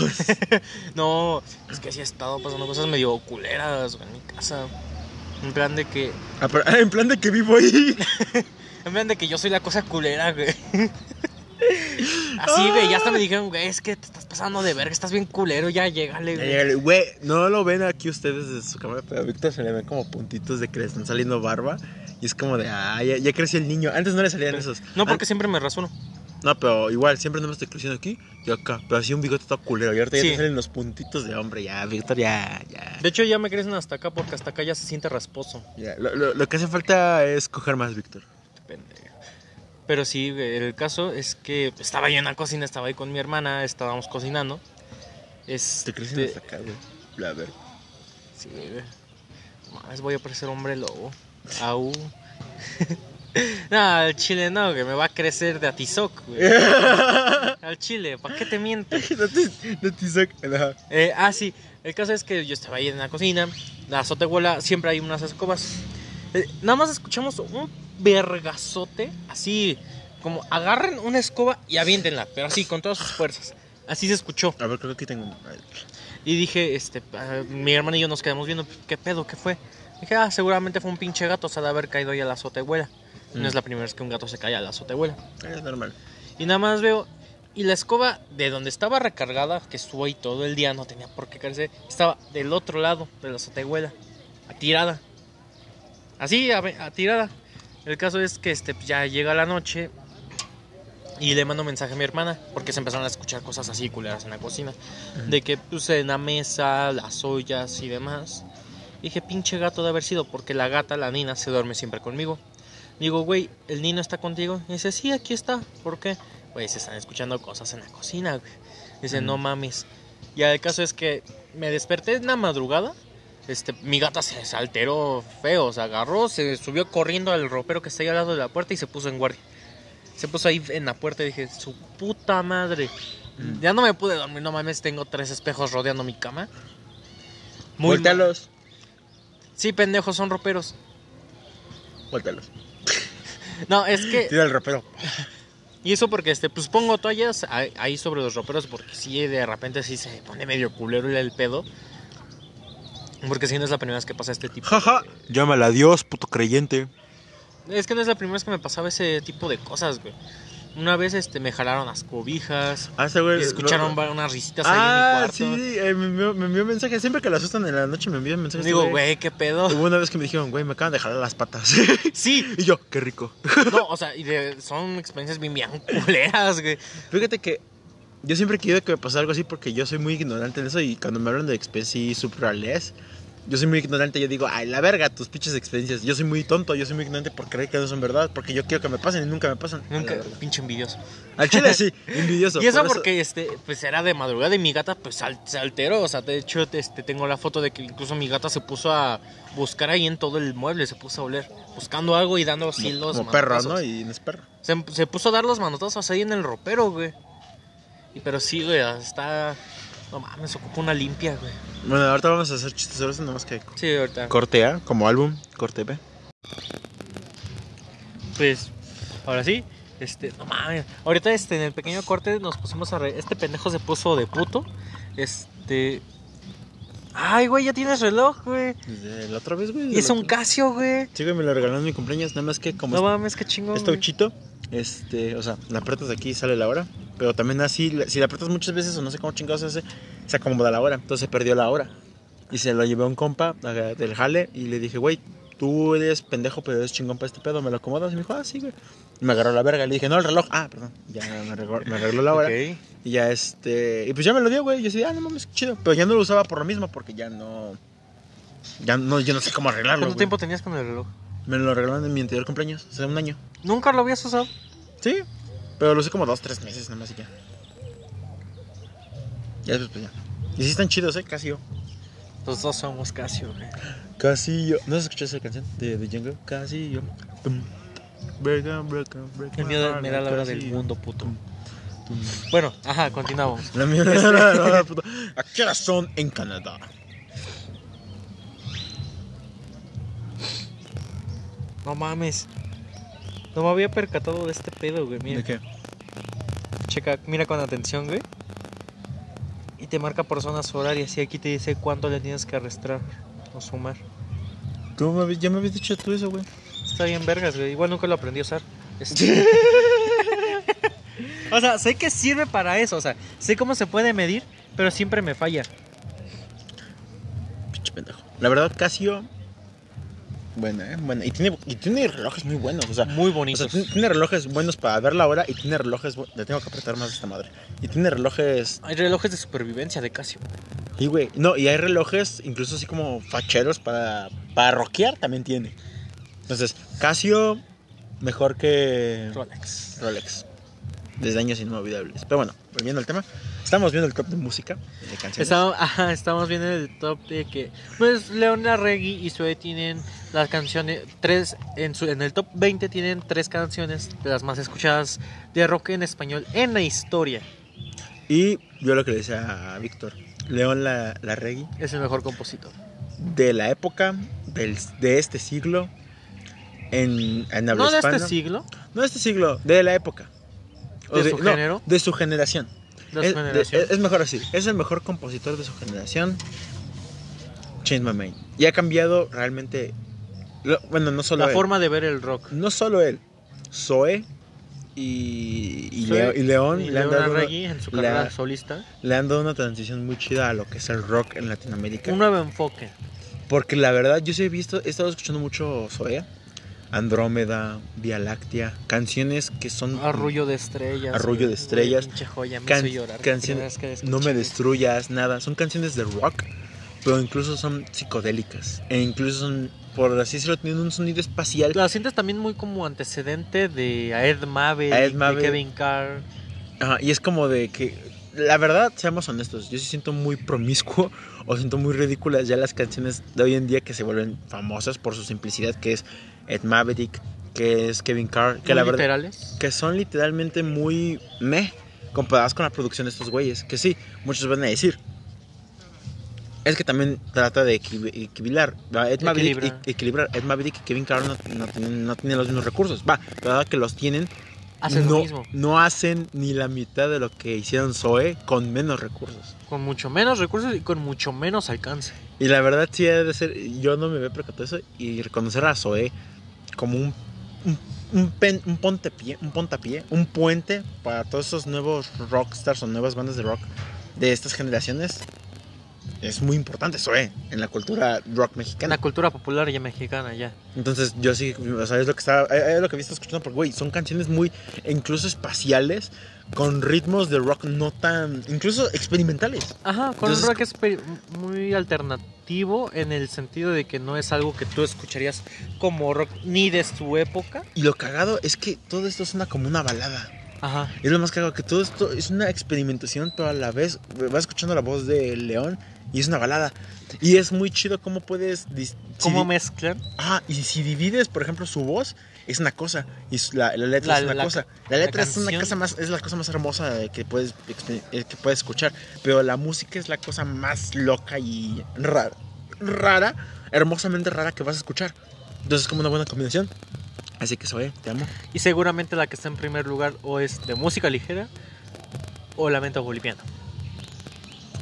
No, es que sí he estado pasando cosas medio culeras en mi casa. En plan de que. Ah, pero- ah, en plan de que vivo ahí. [LAUGHS] En plan de que yo soy la cosa culera, güey. Así, güey, ya hasta me dijeron, güey, es que te estás pasando de verga, estás bien culero, ya llégale, güey. Güey, no lo ven aquí ustedes desde su cámara, pero a Víctor se le ven como puntitos de que le están saliendo barba. Y es como de, ah, ya, ya creció el niño. Antes no le salían esos. No, porque An- siempre me rasuno. No, pero igual, siempre no me estoy creciendo aquí y acá. Pero así un bigote todo culero. Y ahorita ya Sí. te salen los puntitos de hombre. Ya, Víctor, ya, ya. De hecho, ya me crecen hasta acá porque hasta acá ya se siente rasposo. ya. Lo, lo- lo que hace falta es coger más, Víctor. Pendejo. Pero sí, el caso es que estaba yo en la cocina, estaba ahí con mi hermana, estábamos cocinando. Es, Te crecen hasta acá, güey. La ver. Sí, güey. Más voy a parecer hombre lobo. Au. [LAUGHS] no, al chile no, que me va a crecer de atizoc, güey. [LAUGHS] Al chile, ¿para qué te miento? no te, no. Eh, ah, sí, el caso es que yo estaba ahí en la cocina, la azotehuela, siempre hay unas escobas. Eh, nada más escuchamos un vergazote, así como agarren una escoba y aviéntenla, pero así, con todas sus fuerzas. Así se escuchó. A ver, creo que aquí tengo. Y dije, este, ah, mi hermana y yo nos quedamos viendo, ¿qué pedo? ¿Qué fue? Dije, ah, seguramente fue un pinche gato, se ha de haber caído ahí a la azotehuela. No Mm. es la primera vez que un gato se cae a la azotehuela. Es normal. Y nada más veo. Y la escoba de donde estaba recargada, que estuvo ahí todo el día, no tenía por qué caerse, estaba del otro lado de la azotehuela, tirada. Así, a, a tirada. El caso es que este, ya llega la noche y le mando mensaje a mi hermana, porque se empezaron a escuchar cosas así culeras en la cocina. De que puse en la mesa, las ollas y demás. Dije, pinche gato de haber sido, porque la gata, la nina, se duerme siempre conmigo. Digo, güey, ¿el niño está contigo? Y dice, sí, aquí está. ¿Por qué? Güey, se están escuchando cosas en la cocina, güey. Dice, Mm. no mames. Ya el caso es que me desperté en la madrugada. Este, mi gata se, alteró feo, se agarró, se subió corriendo al ropero que está ahí al lado de la puerta y se puso en guardia. Se puso ahí en la puerta y dije, su puta madre. Mm. Ya no me pude dormir, no mames, tengo tres espejos rodeando mi cama. Muy. Voltealos. Sí, pendejos, son roperos. Voltealos. No, es que Tira el ropero. Y eso porque este, pues pongo toallas ahí sobre los roperos porque si de repente sí se pone medio culero el pedo. Porque si no es la primera vez que pasa este tipo. Jaja. Llámala a Dios, puto creyente. Es que no es la primera vez que me pasaba ese tipo de cosas, güey. Una vez este me jalaron las cobijas Ah, güey. escucharon no- unas risitas ahí en mi Ah, cuarto. sí, eh, me, envió, me envió mensaje. Siempre que la asustan en la noche me envían mensajes. Digo, güey, qué pedo. Hubo una vez que me dijeron, güey, me acaban de jalar las patas. [LAUGHS] Sí, y yo, qué rico. no, o sea, y de- son experiencias bien, bien culeras, güey. Fíjate que yo siempre he querido que me pase algo así porque yo soy muy ignorante en eso y cuando me hablan de experiencias subreales, yo soy muy ignorante. Yo digo, ay, la verga, tus pinches experiencias. Yo soy muy tonto, yo soy muy ignorante por creer que no son verdad, porque yo quiero que me pasen y nunca me pasan. Nunca, pinche envidioso. Al chile [LAUGHS] sí, envidioso. Y eso por porque este, pues era de madrugada y mi gata pues sal- se alteró. O sea, de hecho, este, tengo la foto de que incluso mi gata se puso a buscar ahí en todo el mueble, se puso a oler, buscando algo y dando así Como, los como perro. ¿no? Y no es perro. Se, se puso a dar los manotazos ahí en el ropero, güey. Y pero sí, güey, está. No mames, ocupa una limpia, güey. Bueno, ahorita vamos a hacer chistes eso, nada más que Sí, ahorita. corte A, como álbum, corte B. Pues, ahora sí. Este, no mames. Ahorita este, en el pequeño corte nos pusimos a reír. Este pendejo se puso de puto. Este. Ay, güey, ya tienes reloj, güey. Desde la otra vez, güey. Es un Casio, güey. Sí, güey, me lo regalaron en mi cumpleaños, nada más que como No es- mames, qué chingón. Este uchito, este, o sea, la aprietas de aquí y sale la hora. Pero también así, si la aprietas muchas veces o no sé cómo chingados se hace, se acomoda la hora. Entonces perdió la hora. Y se lo llevé a un compa del jale y le dije, güey, tú eres pendejo, pero eres chingón para este pedo, ¿me lo acomodas? Y me dijo, ah, sí, güey. Y me agarró la verga. Le dije, no, el reloj. Ah, perdón. Ya me arregló, me arregló la hora. Y ya este. Y pues ya me lo dio, güey. Yo decía, ah, no mames, chido. Pero ya no lo usaba por lo mismo, porque ya no. Ya no, yo no sé cómo arreglarlo. ¿Cuánto güey. tiempo tenías con el reloj? Me lo regalaron en mi anterior cumpleaños, hace un año. Nunca lo habías usado. Sí, pero lo usé como dos, tres meses nada más y ya. Ya después, pues ya. Y sí están chidos, eh, Casio. Los dos somos Casio, güey. Casio. ¿No has escuchado esa canción de, de Django? Casio. Break on, break on, break El mío me da la hora del mundo, puto. Bueno, ajá, continuamos. La mía me da la hora, puto. ¿A qué hora son en Canadá? No mames. No me había percatado de este pedo, güey. Mira, ¿De qué? checa, mira con atención, güey. Y te marca por zonas horarias y aquí te dice cuánto le tienes que arrastrar o sumar. ¿Cómo me ya me habías dicho tú eso, güey? Está bien vergas, güey. Igual nunca lo aprendí a usar. Este- [LAUGHS] o sea, sé que sirve para eso. O sea, sé cómo se puede medir, pero siempre me falla. Pinche pendejo. La verdad, Casio. Buena, eh. Buena. Y tiene, y tiene relojes muy buenos, o sea. Muy O sea, bonitos. tiene, relojes buenos para ver la hora y tiene relojes. Le tengo que apretar más a esta madre. Y tiene relojes. Hay relojes de supervivencia de Casio. Y, güey. No, y hay relojes incluso así como facheros para. Para rockear también tiene. Entonces, Casio. Mejor que. Rolex. Rolex. Desde años inolvidables. Pero bueno, volviendo al tema. Estamos viendo el top de música. De canciones. Estamos, [LAUGHS] ajá, estamos viendo el top de que pues León Larregui y Sue tienen las canciones tres en su en el top 20 tienen tres canciones de las más escuchadas de rock en español en la historia. Y yo lo que le decía a Víctor. León la, Larregui. Es el mejor compositor. de la época del, de este siglo en, en habla No de hispana. este siglo, No de este siglo, de la época. O ¿De su no, género? de su generación. de su es, generación. de- es mejor así. Es el mejor compositor de su generación. Change My Mind. Y ha cambiado realmente. lo- bueno, no solo La él. forma de ver el rock. No solo él. Zoe y, y, Zoe y León Y le, han dado una, en su carrera solista. le han dado una transición muy chida a lo que es el rock en Latinoamérica. Un nuevo enfoque. Porque la verdad, yo sí he visto, he estado escuchando mucho Zoe. Andrómeda, Vía Láctea, canciones que son Arrullo de estrellas. Arrullo de estrellas. Joya, me Can- llorar. canciones- que No me destruyas, nada. Son canciones de rock, pero incluso son psicodélicas. E incluso son, por así decirlo, tienen un sonido espacial. La sientes también muy como antecedente de a Ed Maverick, A Ed de. Kevin Carr. Ajá, y es como de que, la verdad, seamos honestos, yo sí siento muy promiscuo [LAUGHS] o siento muy ridículas ya las canciones de hoy en día que se vuelven famosas por su simplicidad, que es Ed Maverick, que es Kevin Carr, que la verdad, literales. que son literalmente muy meh comparadas con la producción de estos güeyes, que sí, muchos van a decir. Es que también trata de equil- equilibrar. Ed Maverick, Equilibrar. e- equilibrar. Ed Maverick y Kevin Carr no, no tienen, no tienen los mismos recursos. Va, pero ahora que los tienen, Hacen no, lo mismo. no hacen ni la mitad de lo que hicieron Zoe con menos recursos. Con mucho menos recursos y con mucho menos alcance. Y la verdad sí ha de ser, yo no me había percatado eso y reconocer a Zoe como un, un, un, pen- un pontepié, un pontapié, un puente para todos esos nuevos rockstars o nuevas bandas de rock de estas generaciones. Es muy importante Zoe en la cultura rock En mexicana. la cultura popular ya mexicana ya. Entonces yo sí, o sea, es lo que estaba, es lo que había estado escuchando porque, güey, son canciones muy, incluso espaciales, con ritmos de rock no tan, incluso experimentales. Ajá, con Entonces- rock muy alternativo en el sentido de que no es algo que tú escucharías como rock ni de su época. Y lo cagado es que todo esto suena como una balada. Ajá. Es lo más cagado, que todo esto es una experimentación, pero a la vez vas escuchando la voz de León y es una balada. Y es muy chido cómo puedes... si ¿Cómo mezclan? Ah, y si divides, por ejemplo, su voz, es una cosa, y la, la letra La- es una la- cosa. La letra es una cosa más, es la cosa más hermosa que puedes, eh, que puedes escuchar, pero la música es la cosa más loca y rara, rara, hermosamente rara que vas a escuchar. Entonces es como una buena combinación. Así que soy, te amo. Y seguramente la que está en primer lugar o es de música ligera o Lamento Boliviano.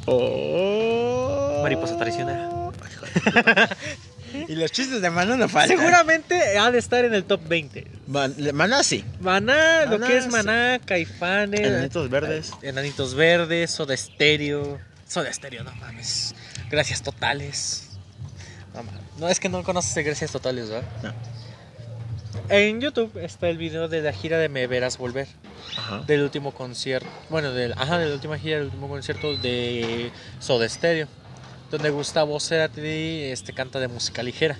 Oh. Mariposa traicionera. [LAUGHS] y los chistes de Maná no faltan. Seguramente ha de estar en el top 20. Man- Maná sí. Maná, lo que es sí. Maná, Caifanes, Enanitos verdes. Enanitos Verdes, Soda Stereo. Soda Stereo, no mames. Gracias totales. No, mames. no es que no conoces de Gracias Totales, ¿verdad? No. En YouTube está el video de la gira de Me Verás Volver. Ajá. Del último concierto. Bueno, del, ajá, de la última gira, del último concierto de Soda Stereo donde Gustavo Cerati este, canta de música ligera,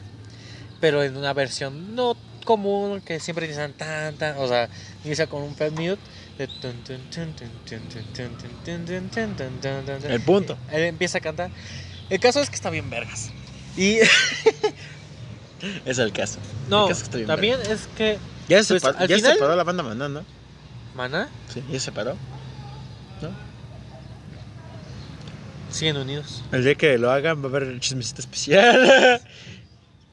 pero en una versión no común que siempre dicen tan tan, o sea, inicia con un fat mute el punto. Él empieza a cantar. El caso es que está bien vergas. Y es el caso. No, también es que ya se pues, separó, la banda Maná, ¿no? ¿Maná? Sí, ya se separó. ¿No? Siguen unidos. El día que lo hagan va a haber el chismecito especial. [LAUGHS]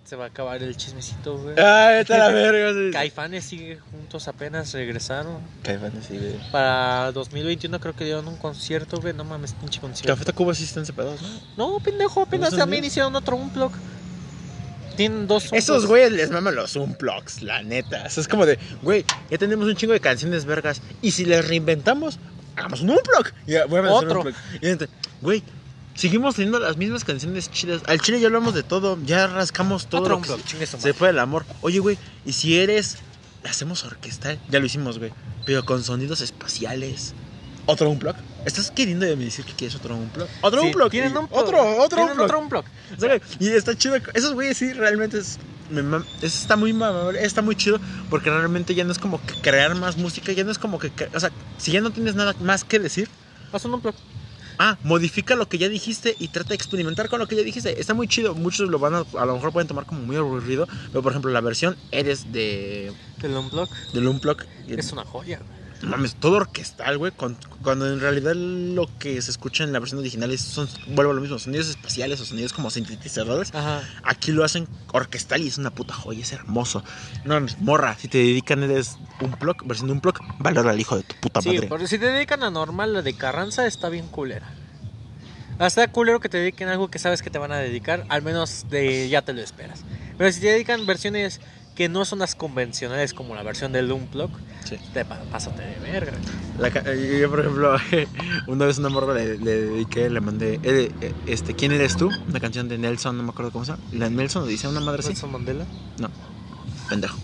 Se va a acabar el chismecito, güey. Ay, está la verga. [LAUGHS] Caifanes sigue juntos apenas regresaron. Caifanes, sí, güey. Para 2021 creo que dieron un concierto, güey. No mames, pinche concierto. Café Tacuba sí están separados, ¿no? No, pendejo, apenas ¿No también hicieron otro unplug. Tienen dos Esos güeyes les maman los unplugs, la neta. O sea, es como de, güey, ya tenemos un chingo de canciones vergas. Y si les reinventamos, hagamos un unplug. Y ya, vuelven a hacer Otro. un unplug. Y gente, güey, seguimos teniendo las mismas canciones chidas. Al chile ya hablamos de todo. Ya rascamos todo Otro lo que se madre. fue el amor. Oye, güey, y si eres. Hacemos orquestal. Ya lo hicimos, güey. Pero con sonidos espaciales. ¿Otro unplug? ¿Estás queriendo decir que quieres otro unplug? ¿Otro Sí, unplug? Tienen un Otro, otro unplug. otro unplug. O sea, y está chido. Esos güeyes sí realmente es. está muy mamable, está muy chido porque realmente ya no es como que crear más música, ya no es como que, que- o sea, si ya no tienes nada más que decir, Haz un unplug. Ah, modifica lo que ya dijiste y trata de experimentar con lo que ya dijiste. Está muy chido, muchos lo van a, a lo mejor pueden tomar como muy aburrido, pero por ejemplo la versión Eres de El unplug del Unplug, es una joya. Mames, todo orquestal, güey, cuando en realidad lo que se escucha en la versión original es, son, vuelvo a lo mismo, sonidos espaciales o sonidos como sintetizadores. Ajá. Aquí lo hacen orquestal y es una puta joya, es hermoso. No mames, morra, si te dedican eres un plug, versión de un plug, valora al hijo de tu puta Sí, madre. pero si te dedican a normal, la de Carranza está bien culera. Hasta culero que te dediquen algo que sabes que te van a dedicar, al menos de ya te lo esperas. Pero si te dedican versiones que no son las convencionales como la versión del Unplug, Sí. te pásate de verga. La yo, por ejemplo, [LAUGHS] una vez una morra le, le dediqué, le mandé, eh, eh, este, ¿quién eres tú? Una canción de Nelson, no me acuerdo cómo se llama. La Nelson dice una madre así. Nelson Mandela. No, pendejo.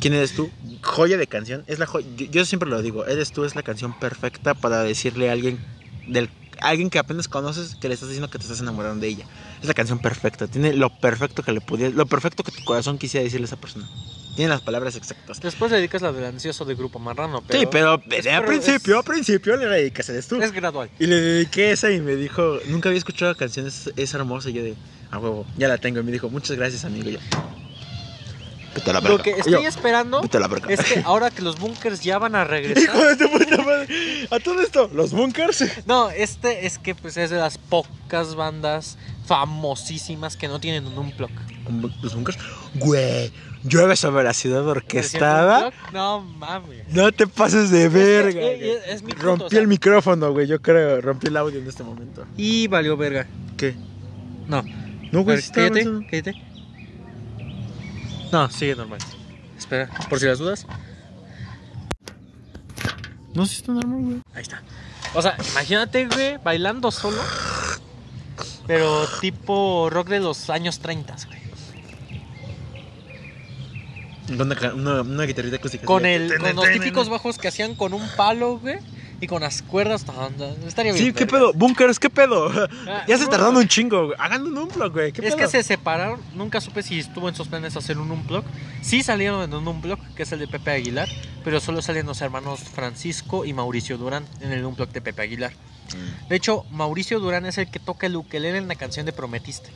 ¿Quién eres tú? Joya de canción. Es la joya. Yo, yo siempre lo digo. Eres tú es la canción perfecta para decirle a alguien del alguien que apenas conoces que le estás diciendo que te estás enamorando de ella. Es la canción perfecta. Tiene lo perfecto que le pudiera, lo perfecto que tu corazón quisiera decirle a esa persona. Tiene las palabras exactas. Después le dedicas la del ansioso de Grupo Marrano, pero... sí, pero es al por- principio, es- al principio le dedicas eres tú. Es gradual. Y le dediqué esa y me dijo, nunca había escuchado la canción, es, es hermosa. Y yo de, a huevo, ya la tengo. Y me dijo, muchas gracias, amigo. Y yo, vete a la verga. Lo que estoy yo, esperando vete a la verga. es que [LAUGHS] ahora que los bunkers ya van a [LAUGHS] Hijo regresar... de tu puta madre. A todo esto, los bunkers. [LAUGHS] No, este es que pues es de las pocas bandas famosísimas que no tienen un unplug. ¿Los bunkers? Güey, llueve sobre la ciudad orquestada. No mames. No te pases de verga. eh, eh, es mi punto, Rompí o sea- el micrófono, güey, yo creo. Rompí el audio en este momento. Y valió verga. ¿Qué? No. No, güey, cállate, cállate. No, sigue normal. Espera, por si las dudas. No, sí está normal, güey. Ahí está. O sea, imagínate, güey, bailando solo. Pero tipo rock de los años 30, güey. Una, una, una guitarrita acústica. Con, el, con los típicos bajos que hacían con un palo, güey. Y con las cuerdas. tan. Estaría bien. Sí, ¿qué pedo? Bunkers, ¿qué pedo? Ah, ya se tardaron un chingo. Hagan un unplug, güey. ¿Qué Es pedo? que se separaron, nunca supe si estuvo en sus planes hacer un unplug. Sí salieron en un unplug, que es el de Pepe Aguilar, pero solo salen los hermanos Francisco y Mauricio Durán en el unplug de Pepe Aguilar. Mm. De hecho, Mauricio Durán es el que toca el ukelele en la canción de Prometiste.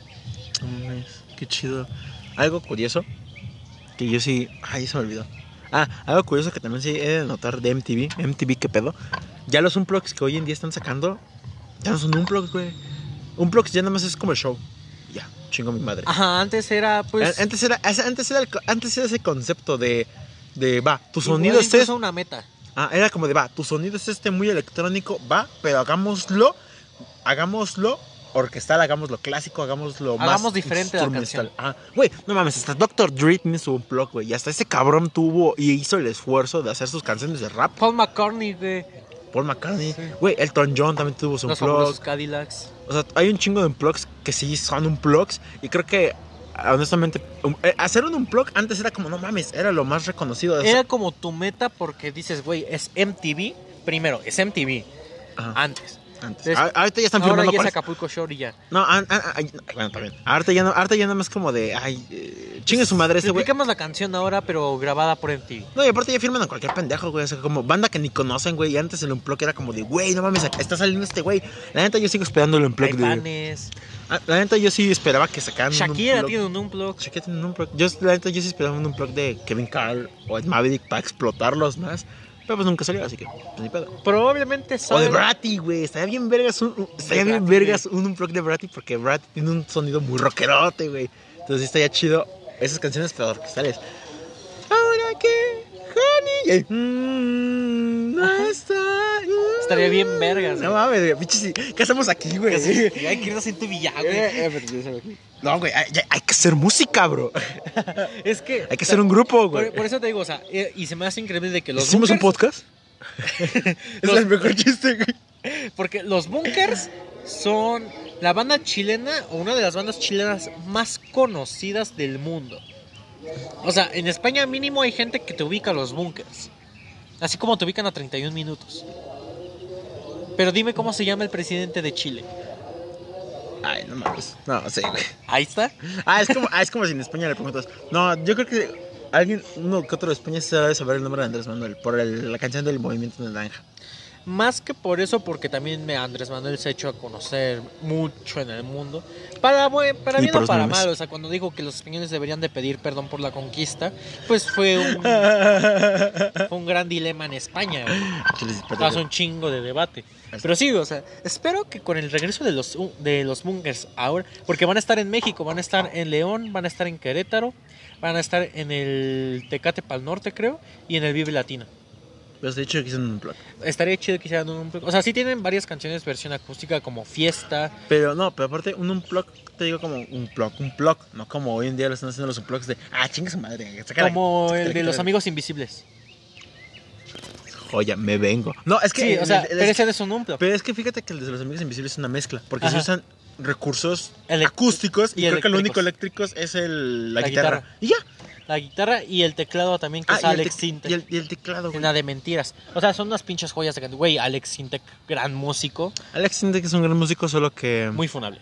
Mames, Qué chido. Algo curioso. Que yo sí. Ay, se me olvidó. Ah, algo curioso que también sí he de notar de MTV. MTV, ¿qué pedo? Ya los unplugs que hoy en día están sacando. Ya no son unplugs, güey. Unplugs ya nada más es como el show. Ya, chingo mi madre. Ajá, antes era pues... A- antes, era, antes, era el antes era ese concepto de. De va, tu sonido es este. una meta. Ah, era como de va, tu sonido es este muy electrónico, va, pero hagámoslo. Hagámoslo orquestal, hagámoslo clásico, hagámoslo más. Hagamos diferente la instrumental. Ah, güey, no mames, hasta Dr. Dre tiene su blog, güey. Y hasta ese cabrón tuvo y hizo el esfuerzo de hacer sus canciones de rap. Paul McCartney, güey. Paul McCartney, Sí. güey, Elton John también tuvo su Los blog. Cadillacs. O sea, hay un chingo de unplugs que sí son unplugs. Y creo que, honestamente, un- eh, hacer un unplug antes era como, no mames, era lo más reconocido. de Era como tu meta porque dices, güey, es MTV. Primero, es MTV. Ajá, Antes. Antes. es- Ah, ahorita ya están Ahora filmando ya es Acapulco Shore y ya. No, ah, ay, bueno, también. Ahorita ya no, ahorita ya nada más como de, ay, eh, chingue su madre ese güey. La canción ahora, pero grabada por MTV. No, y aparte ya firman a cualquier pendejo, güey. O sea, como banda que ni conocen, güey. Y antes el unplug era como de, güey, no mames, está saliendo este güey. La neta yo sigo esperando el unplug de. Ah, La neta yo sí esperaba que sacaran Shakira un tiene un unplug. Shakira tiene un unplug. Yo, la neta yo sí esperaba un unplug de Kevin Carl o Ed Maverick para explotarlos más. Pero pues nunca salió, así que, pues ni pedo. Probablemente O de Bratty, güey. Estaría bien vergas un, un- estaría bien Bratty, vergas un unplug de Bratty porque Bratty tiene un sonido muy rockerote, güey. Entonces estaría chido esas canciones pero orquestales. Ahora que Honey y el, mm, no está. mm. Estaría bien vergas, No mames, güey. pinche sí. ¿Qué hacemos aquí, güey? Hay que irnos en tu villa, güey. Eh, eh. No, güey, hay, que hacer música, bro. [LAUGHS] Es que. Hay que hacer un grupo, güey. por eso te digo, o sea, eh, y se me hace increíble de que los ¿Hicimos un podcast? [LAUGHS] [LAUGHS] es el mejor chiste, güey. Porque los bunkers son la banda chilena o una de las bandas chilenas más conocidas del mundo. O sea, en España mínimo hay gente que te ubica a los bunkers. Así como te ubican a 31 minutos. Pero dime cómo se llama el presidente de Chile. Ay, no mames. No, sí, güey. Ahí está. Ah, es como, ah, es como si en España le preguntas. No, yo creo que alguien, uno que otro de España se debe saber el nombre de Andrés Manuel por el- la canción del movimiento naranja. Más que por eso, porque también me- Andrés Manuel se ha hecho a conocer mucho en el mundo. Para, para bien o para memes. mal. O sea, cuando dijo que los españoles deberían de pedir perdón por la conquista, pues fue un, fue [LAUGHS] un gran dilema en España. Pasó un chingo de debate. Pero sí, o sea, espero que con el regreso de los, de los bunkers ahora, porque van a estar en México, van a estar en León, van a estar en Querétaro, van a estar en el Tecate Pal Norte, creo, y en el Vive Latino. Pero ha dicho que hicieron un plug. Estaría chido que hicieran un unplug. O sea, sí tienen varias canciones versión acústica como Fiesta. Pero no, pero aparte, un unplug, te digo como un plug, un plug. No como hoy en día lo están haciendo los unplugs de, ah, chinga su madre. saca la- Como el de los guitarra". amigos invisibles. Joya, me vengo. No, es que. Sí, o sea, el- el- pero ese es un unplug. pero es que fíjate que el de los amigos invisibles es una mezcla. Porque Ajá. se usan recursos Elec- acústicos y, y creo que lo único eléctricos es el, la, La guitarra. guitarra. Y ya. La guitarra y el teclado también, que Ah, es Alex Sintek. y el, y el teclado, güey. Nada de mentiras. O sea, son unas pinches joyas de Güey, Alex Sintek, gran músico, Alex siente que es un gran músico, solo que. muy funable.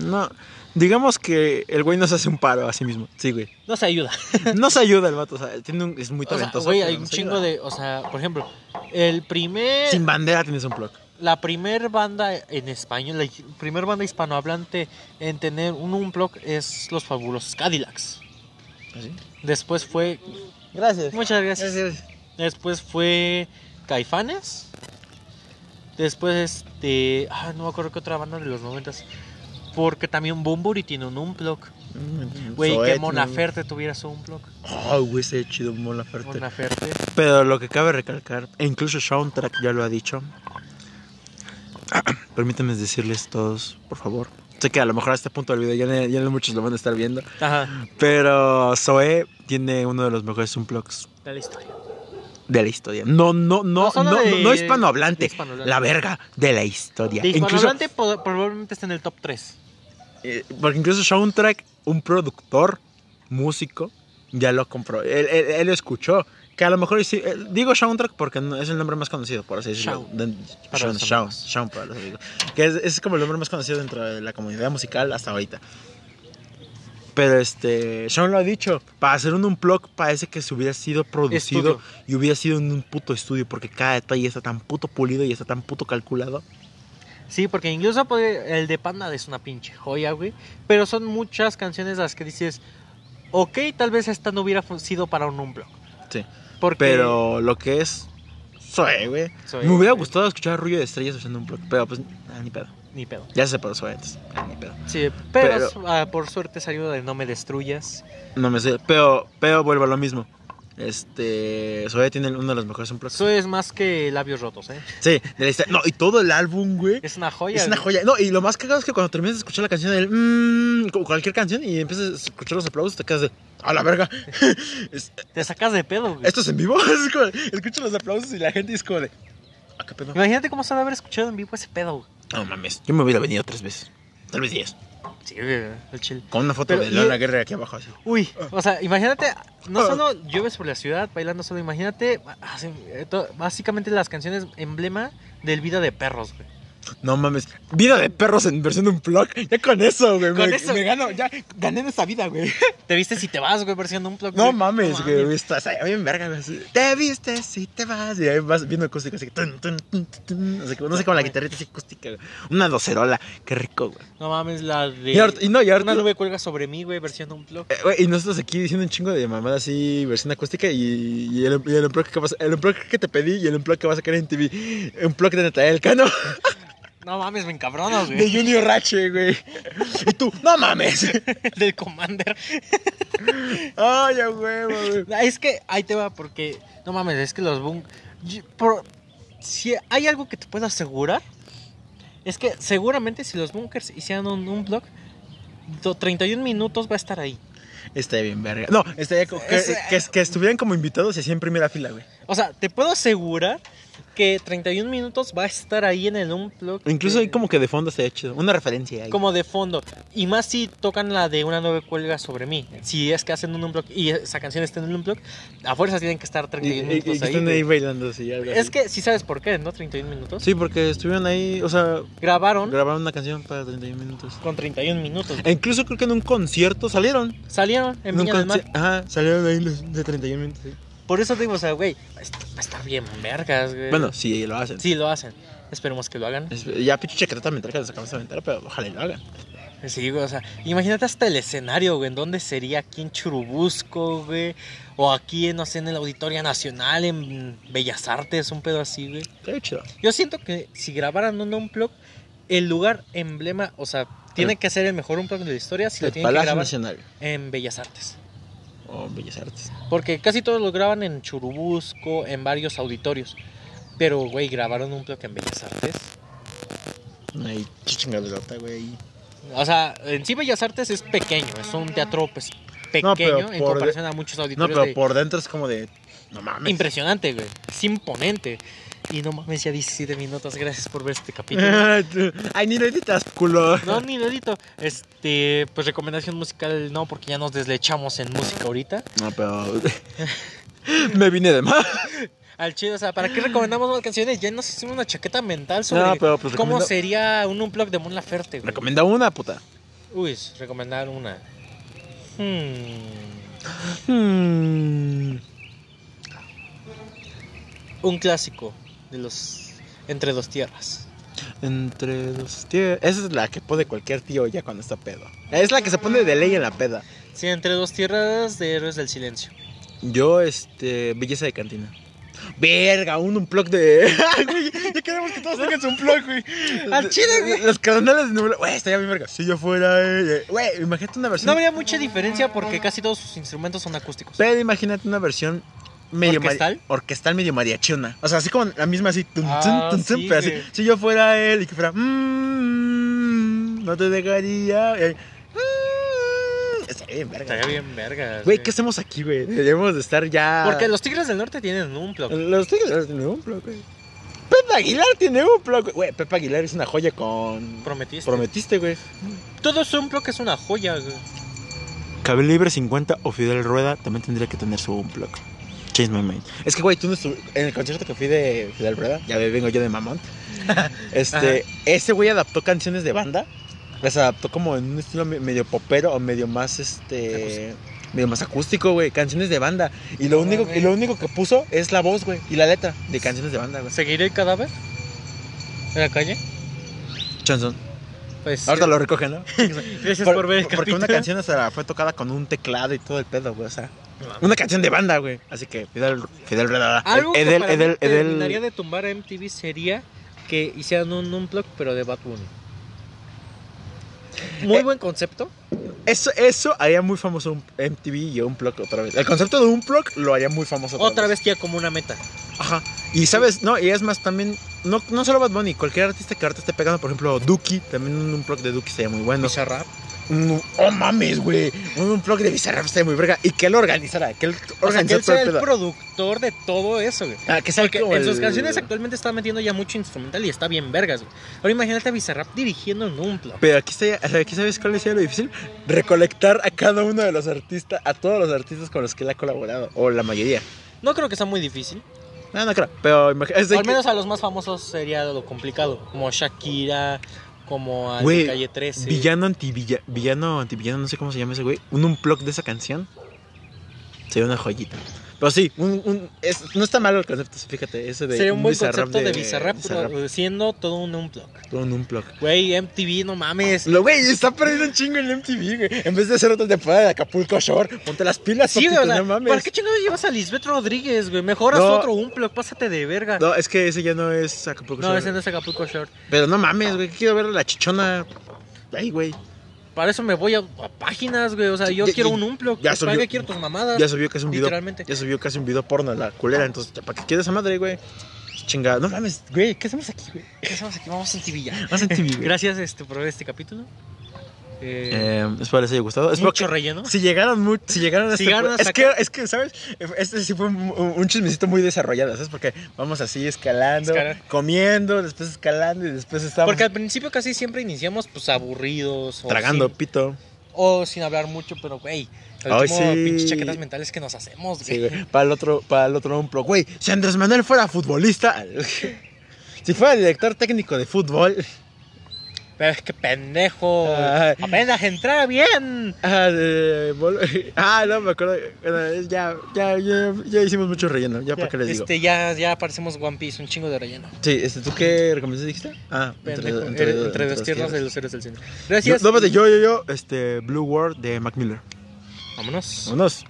No. Digamos que el güey no se hace un paro a sí mismo. Sí, güey. No se ayuda. [LAUGHS] No se ayuda el vato, o sea, tiene un- es muy O sea, talentoso. güey, hay un chingo ayuda. de. O sea, por ejemplo, el primer. Sin bandera tienes un plug. La primer banda en español, la primer banda hispanohablante en tener un unplug es Los Fabulosos Cadillacs. Después fue. Gracias. Muchas gracias. Después fue Caifanes. Después este. Ah, no me acuerdo qué otra banda de los noventas. Porque también Bumburi tiene un unplug. Güey, que Mon Laferte tuviera su unplug. Oh, güey, ese chido Mon Laferte. Mon Laferte. Pero lo que cabe recalcar, e incluso Soundtrack ya lo ha dicho. [CLEARS THROAT] Permítanme decirles todos, por favor. Sé que a lo mejor a este punto del video ya, no- ya no muchos lo van a estar viendo. Ajá. Pero Zoe tiene uno de los mejores unplugs De la historia. de la historia. No, no, no, No no, de- no hispanohablante. La verga de la historia. De Incluso, hispanohablante po- probablemente está en el top 3. eh, porque incluso Soundtrack, un productor, músico, ya lo compró. Él, él- él lo escuchó. Que a lo mejor sí, eh, digo Soundtrack porque no- es el nombre más conocido, por así decirlo. Shaun. Shaun, Shaun, para los amigos. Que es, es como el nombre más conocido dentro de la comunidad musical hasta ahorita. Pero este, Shaun lo ha dicho, para hacer un unplug parece que se hubiera sido producido Estudio. y hubiera sido en un puto estudio porque cada detalle está tan puto pulido y está tan puto calculado. Sí, porque incluso el de Panda es una pinche joya, güey. Pero son muchas canciones las que dices, ok, tal vez esta no hubiera sido para un unplug. Sí. Porque Pero lo que es Zoe, güey. Zoe, Me hubiera güey. gustado escuchar Ruido de Estrellas usando un plug, pero pues ah, ni pedo. Ni pedo. Ya se separó Zoe antes. Ah, ni pedo. Sí, pero, Pero- ah, por suerte salió de No Me Destruyas. No me sé, pero, pero vuelvo a lo mismo. Este. Zoe tiene uno de los mejores unplugs. Eso es más que labios rotos, ¿eh? Sí, de la historia. No, y todo el álbum, güey. Es una joya. Es una joya. No, y lo más cagado es que cuando terminas de escuchar la canción del mmm, cualquier canción y empiezas a escuchar los aplausos, te quedas de a la verga. [LAUGHS] Es- Te sacas de pedo, güey. ¿Esto es en vivo? [LAUGHS] Es como, escuchas los aplausos y la gente es como de ¿A qué pedo? Imagínate cómo se debe haber escuchado en vivo ese pedo, güey. No mames, yo me hubiera venido tres veces. Tal vez diez. Sí, el chill. Con una foto Pero, de y- Leona Guerra aquí abajo así. Uy, o sea, imagínate, no Ah. solo llueves por la ciudad bailando solo, imagínate, eh, básicamente las canciones emblema del vida de perros, güey. No mames. Vida de perros en versión de un plug. Ya con eso, güey. Con me, eso. me gano. Ya gané en esta vida, güey. [LAUGHS] Te viste si te vas, güey, versión de un plug. No güey. mames, No güey. Estás ahí bien verga, güey. Te viste si te vas. Y ahí vas viendo acústica así. Tun, tun, tun, no sé, cómo- la guitarrita así acústica, güey. Una docerola. Qué rico, güey. No mames, la de. Y ahorita- y no, y ahorita- Una nube cuelga sobre mí, güey, versión de un plug. Eh, güey, y nosotros aquí diciendo un chingo de mamada así, versión acústica. Y, y el, el unplug que, vas- el unplug que te pedí y el unplug que vas a sacar en TV. Un plug de Natalia Cano. [LAUGHS] No mames, me encabronas, De güey. Junior Rache, güey. Y tú, no mames. [LAUGHS] Del Commander. Ay, a huevo, güey. Es que ahí te va, porque. No mames, es que los boom. por- si hay algo que te puedo asegurar, es que seguramente si los bunkers hicieran un, un blog, do- 31 minutos va a estar ahí. Está bien, verga. No, estaría que, que estuvieran como invitados y así en primera fila, güey. O sea, te puedo asegurar que 31 minutos va a estar ahí en el unplug. Incluso ahí como que de fondo estaría chido. Una referencia ahí. como de fondo. Y más si tocan la de una nueva cuelga sobre mí. Si es que hacen un unplug y esa canción está en un unplug, a fuerzas tienen que estar Y, 31 y- y minutos que ahí. están ahí bailando algo Es así. que si sabes por qué, ¿no? 31 minutos. Sí, porque estuvieron ahí, o sea, Grabaron grabaron una canción para 31 minutos. con 31 minutos. E incluso creo que en un concierto salieron. Salieron en un Viña del Mar. Ajá, salieron ahí de 31 minutos. sí. Por eso digo, o sea, güey, va a estar bien vergas, güey. Bueno, sí, lo hacen. Sí, lo hacen. Esperemos que lo hagan. Es- ya pinche chaqueta me trae que sacamos esa ventana, pero ojalá y lo hagan. Sí, güey, o sea, imagínate hasta el escenario, güey, en dónde sería aquí en Churubusco, güey, o aquí, no sé, en el Auditorio Nacional, en Bellas Artes, un pedo así, güey. Bien chido. Yo siento que si grabaran un unplug, el lugar emblema, o sea, tiene El- que ser el mejor unplug de la historia si lo tienen que Palacio grabar Nacional. en Bellas Artes. O Bellas Artes. Porque casi todos lo graban en Churubusco, en varios auditorios. Pero, güey, grabaron un bloque en Bellas Artes. Ay, qué chingadota, güey. O sea, en sí Bellas Artes es pequeño, es un teatro pues No, pequeño en por comparación a muchos No, auditorios. pero de- por dentro es como de. No mames. Impresionante, güey. Es imponente. Y no mames, ya 17 minutos. Gracias por ver este capítulo. [LAUGHS] Ay, ni lo editas, culo. No, ni lo edito. Este, pues recomendación musical no, porque ya nos deslechamos en música ahorita. No, pero. [LAUGHS] Me vine de más. Al chido, o sea, ¿para qué recomendamos más canciones? Ya nos hicimos una chaqueta mental sobre No, pero, pues, cómo recomiendo- sería un unplug de Mon Laferte, güey. Recomienda una, puta. Uy, recomendar una. Hmm. Hmm. Un clásico de los Entre dos tierras. Entre dos tíos. Esa es la que pone cualquier tío ya cuando está pedo. Es la que se pone de ley en la peda. Sí, Entre dos tierras de Héroes del Silencio. Yo, este. Belleza de cantina. Verga, un unplug de. [LAUGHS] Güey, ya queremos que todos tengan un plug, güey. Al chile, güey. Los carnales de Nubla. Güey, estaría bien verga. Si yo fuera. eh, Güey, imagínate una versión. No habría mucha diferencia porque casi todos sus instrumentos son acústicos. Pero imagínate una versión medio ¿Orquestal? orquestal medio mariachona. O sea, así como la misma así, tum, Ah, tum, tum, tum, sí, pero así. güey. Si yo fuera él y que fuera, "Mm, no te dejaría. y ahí, "Mm", estaría bien, verga. Estaría bien vergas. Güey, ¿qué hacemos aquí, güey? Deberíamos de estar ya. Porque los Tigres del Norte tienen un plug. Los tigres tienen un plug, güey. Pepe Aguilar tiene un plug, güey. Pepe Aguilar es una joya con. Prometiste. Prometiste, güey. Todo su plug es una joya, güey. Cable Libre 50 o Fidel Rueda también tendría que tener su unplug. Change my mind. Es que, güey, tú no estu- en el concierto que fui de Fidel Rueda, ya ve, vengo yo de mamón. [LAUGHS] este, ese güey adaptó canciones de banda. Las adaptó como en un estilo me- medio popero o medio más, este... Medio más acústico, güey. Canciones de banda. Y lo, único, y lo único que puso es la voz, güey. Y la letra de canciones de banda, güey. ¿Seguiré el cadáver? ¿En la calle? Chanson. Pues. Ahorita lo recogen, ¿no? [LAUGHS] Gracias por, Por- ver el porque capítulo. una canción hasta fue tocada con un teclado y todo el pedo, güey. O sea, una canción de banda, güey. Así que Fidel, Fidel Rueda. Algo que Edel, para Edel, de tumbar a MTV sería que hicieran un unplug pero de Bad Bunny. Muy Eh, buen concepto. Eso, eso haría muy famoso un MTV y un plug otra vez. El concepto de un plug lo haría muy famoso otra, Otra vez ya como una meta. Ajá. Y sabes, no, y es más también, no, no solo Bad Bunny, cualquier artista que ahorita esté pegando, por ejemplo, Duki, también un, un plug de Duki sería muy bueno. Bizarrap. Un- oh mames, güey. Un, un plug de Bizarrap estaría muy verga. Y que él organizara, que él O sea, que él sea el el pedo. productor de todo eso, güey. Ah, que sea Porque como en sus el- canciones actualmente está metiendo ya mucho instrumental y está bien vergas, güey. Ahora imagínate a Bizarrap dirigiendo en un plug. Pero aquí, está, aquí sabes cuál sería lo difícil. Recolectar a cada uno de los artistas, a todos los artistas con los que él ha colaborado. O la mayoría. No creo que sea muy difícil. No, no creo. Pero imagínate. Al menos a los más famosos sería lo complicado. Como Shakira, como a Güey, Calle 13. Villano anti-villano, villano anti-villano, no sé cómo se llama ese güey. Un unplug de esa canción. Sería una joyita. Pero sí, un, un- es- no está malo el concepto, fíjate. Ese de Sería un buen Bizarrap concepto de Bizarrap, pero siendo todo un unplug. Todo un unplug. Güey, MTV, no mames. Lo güey, está perdiendo un chingo en MTV, güey. En vez de hacer otra temporada de Acapulco Shore, ponte las pilas, Sí, güey, o sea, no mames. ¿para qué chingados llevas a Lisbeth Rodríguez, güey? Mejor haz No. otro unplug, pásate de verga. No, No, es que ese ya no es Acapulco Shore. ese no es Acapulco Short. Pero no mames, güey, quiero ver a la chichona. Ay, güey. Para eso me voy a, a páginas, güey. O sea, yo Ya- quiero un unplug. ya subió- ¿Para qué quiero tus mamadas? Ya subió casi un video. Literalmente. Ya subió casi un video porno la culera, entonces, ¿ya ¿para qué quieres esa madre, güey? Chingada. No mames, güey, ¿qué hacemos aquí, güey? ¿Qué hacemos aquí? Vamos a MTV ya. Vamos a güey. [LAUGHS] Gracias este, por ver este capítulo. Eh, Eh, espero les haya gustado. Espero mucho que- relleno. Si llegaron, mu- si llegaron a Si este es que, es que, ¿sabes? Este sí fue un, un chismecito muy desarrollado, ¿sabes? Porque vamos así escalando, Escalar. comiendo, después escalando y después estamos Porque al principio casi siempre iniciamos pues aburridos. Tragando sin- pito. o sin hablar mucho, pero güey. Ay, sí. pinches chaquetas mentales que nos hacemos, Sí, güey. güey. Para el otro, para el otro un pro. Güey, si Andrés Manuel fuera futbolista, [LAUGHS] si fuera director técnico de fútbol, Pero es que pendejo. Ay. Apenas entrar bien. ah, [LAUGHS] ah, no me acuerdo. Ya, ya, ya, ya hicimos mucho relleno. Ya, para qué les digo. Este, ya, ya parecemos One Piece, un chingo de relleno. Sí, este, ¿tú qué recomendaciones dijiste? Ah, Pendejo. Entre, entre dos tierras de los héroes del cine. Gracias. no, espérate, yo, yo, yo, este, Blue World de Mac Miller. Vámonos. Vámonos.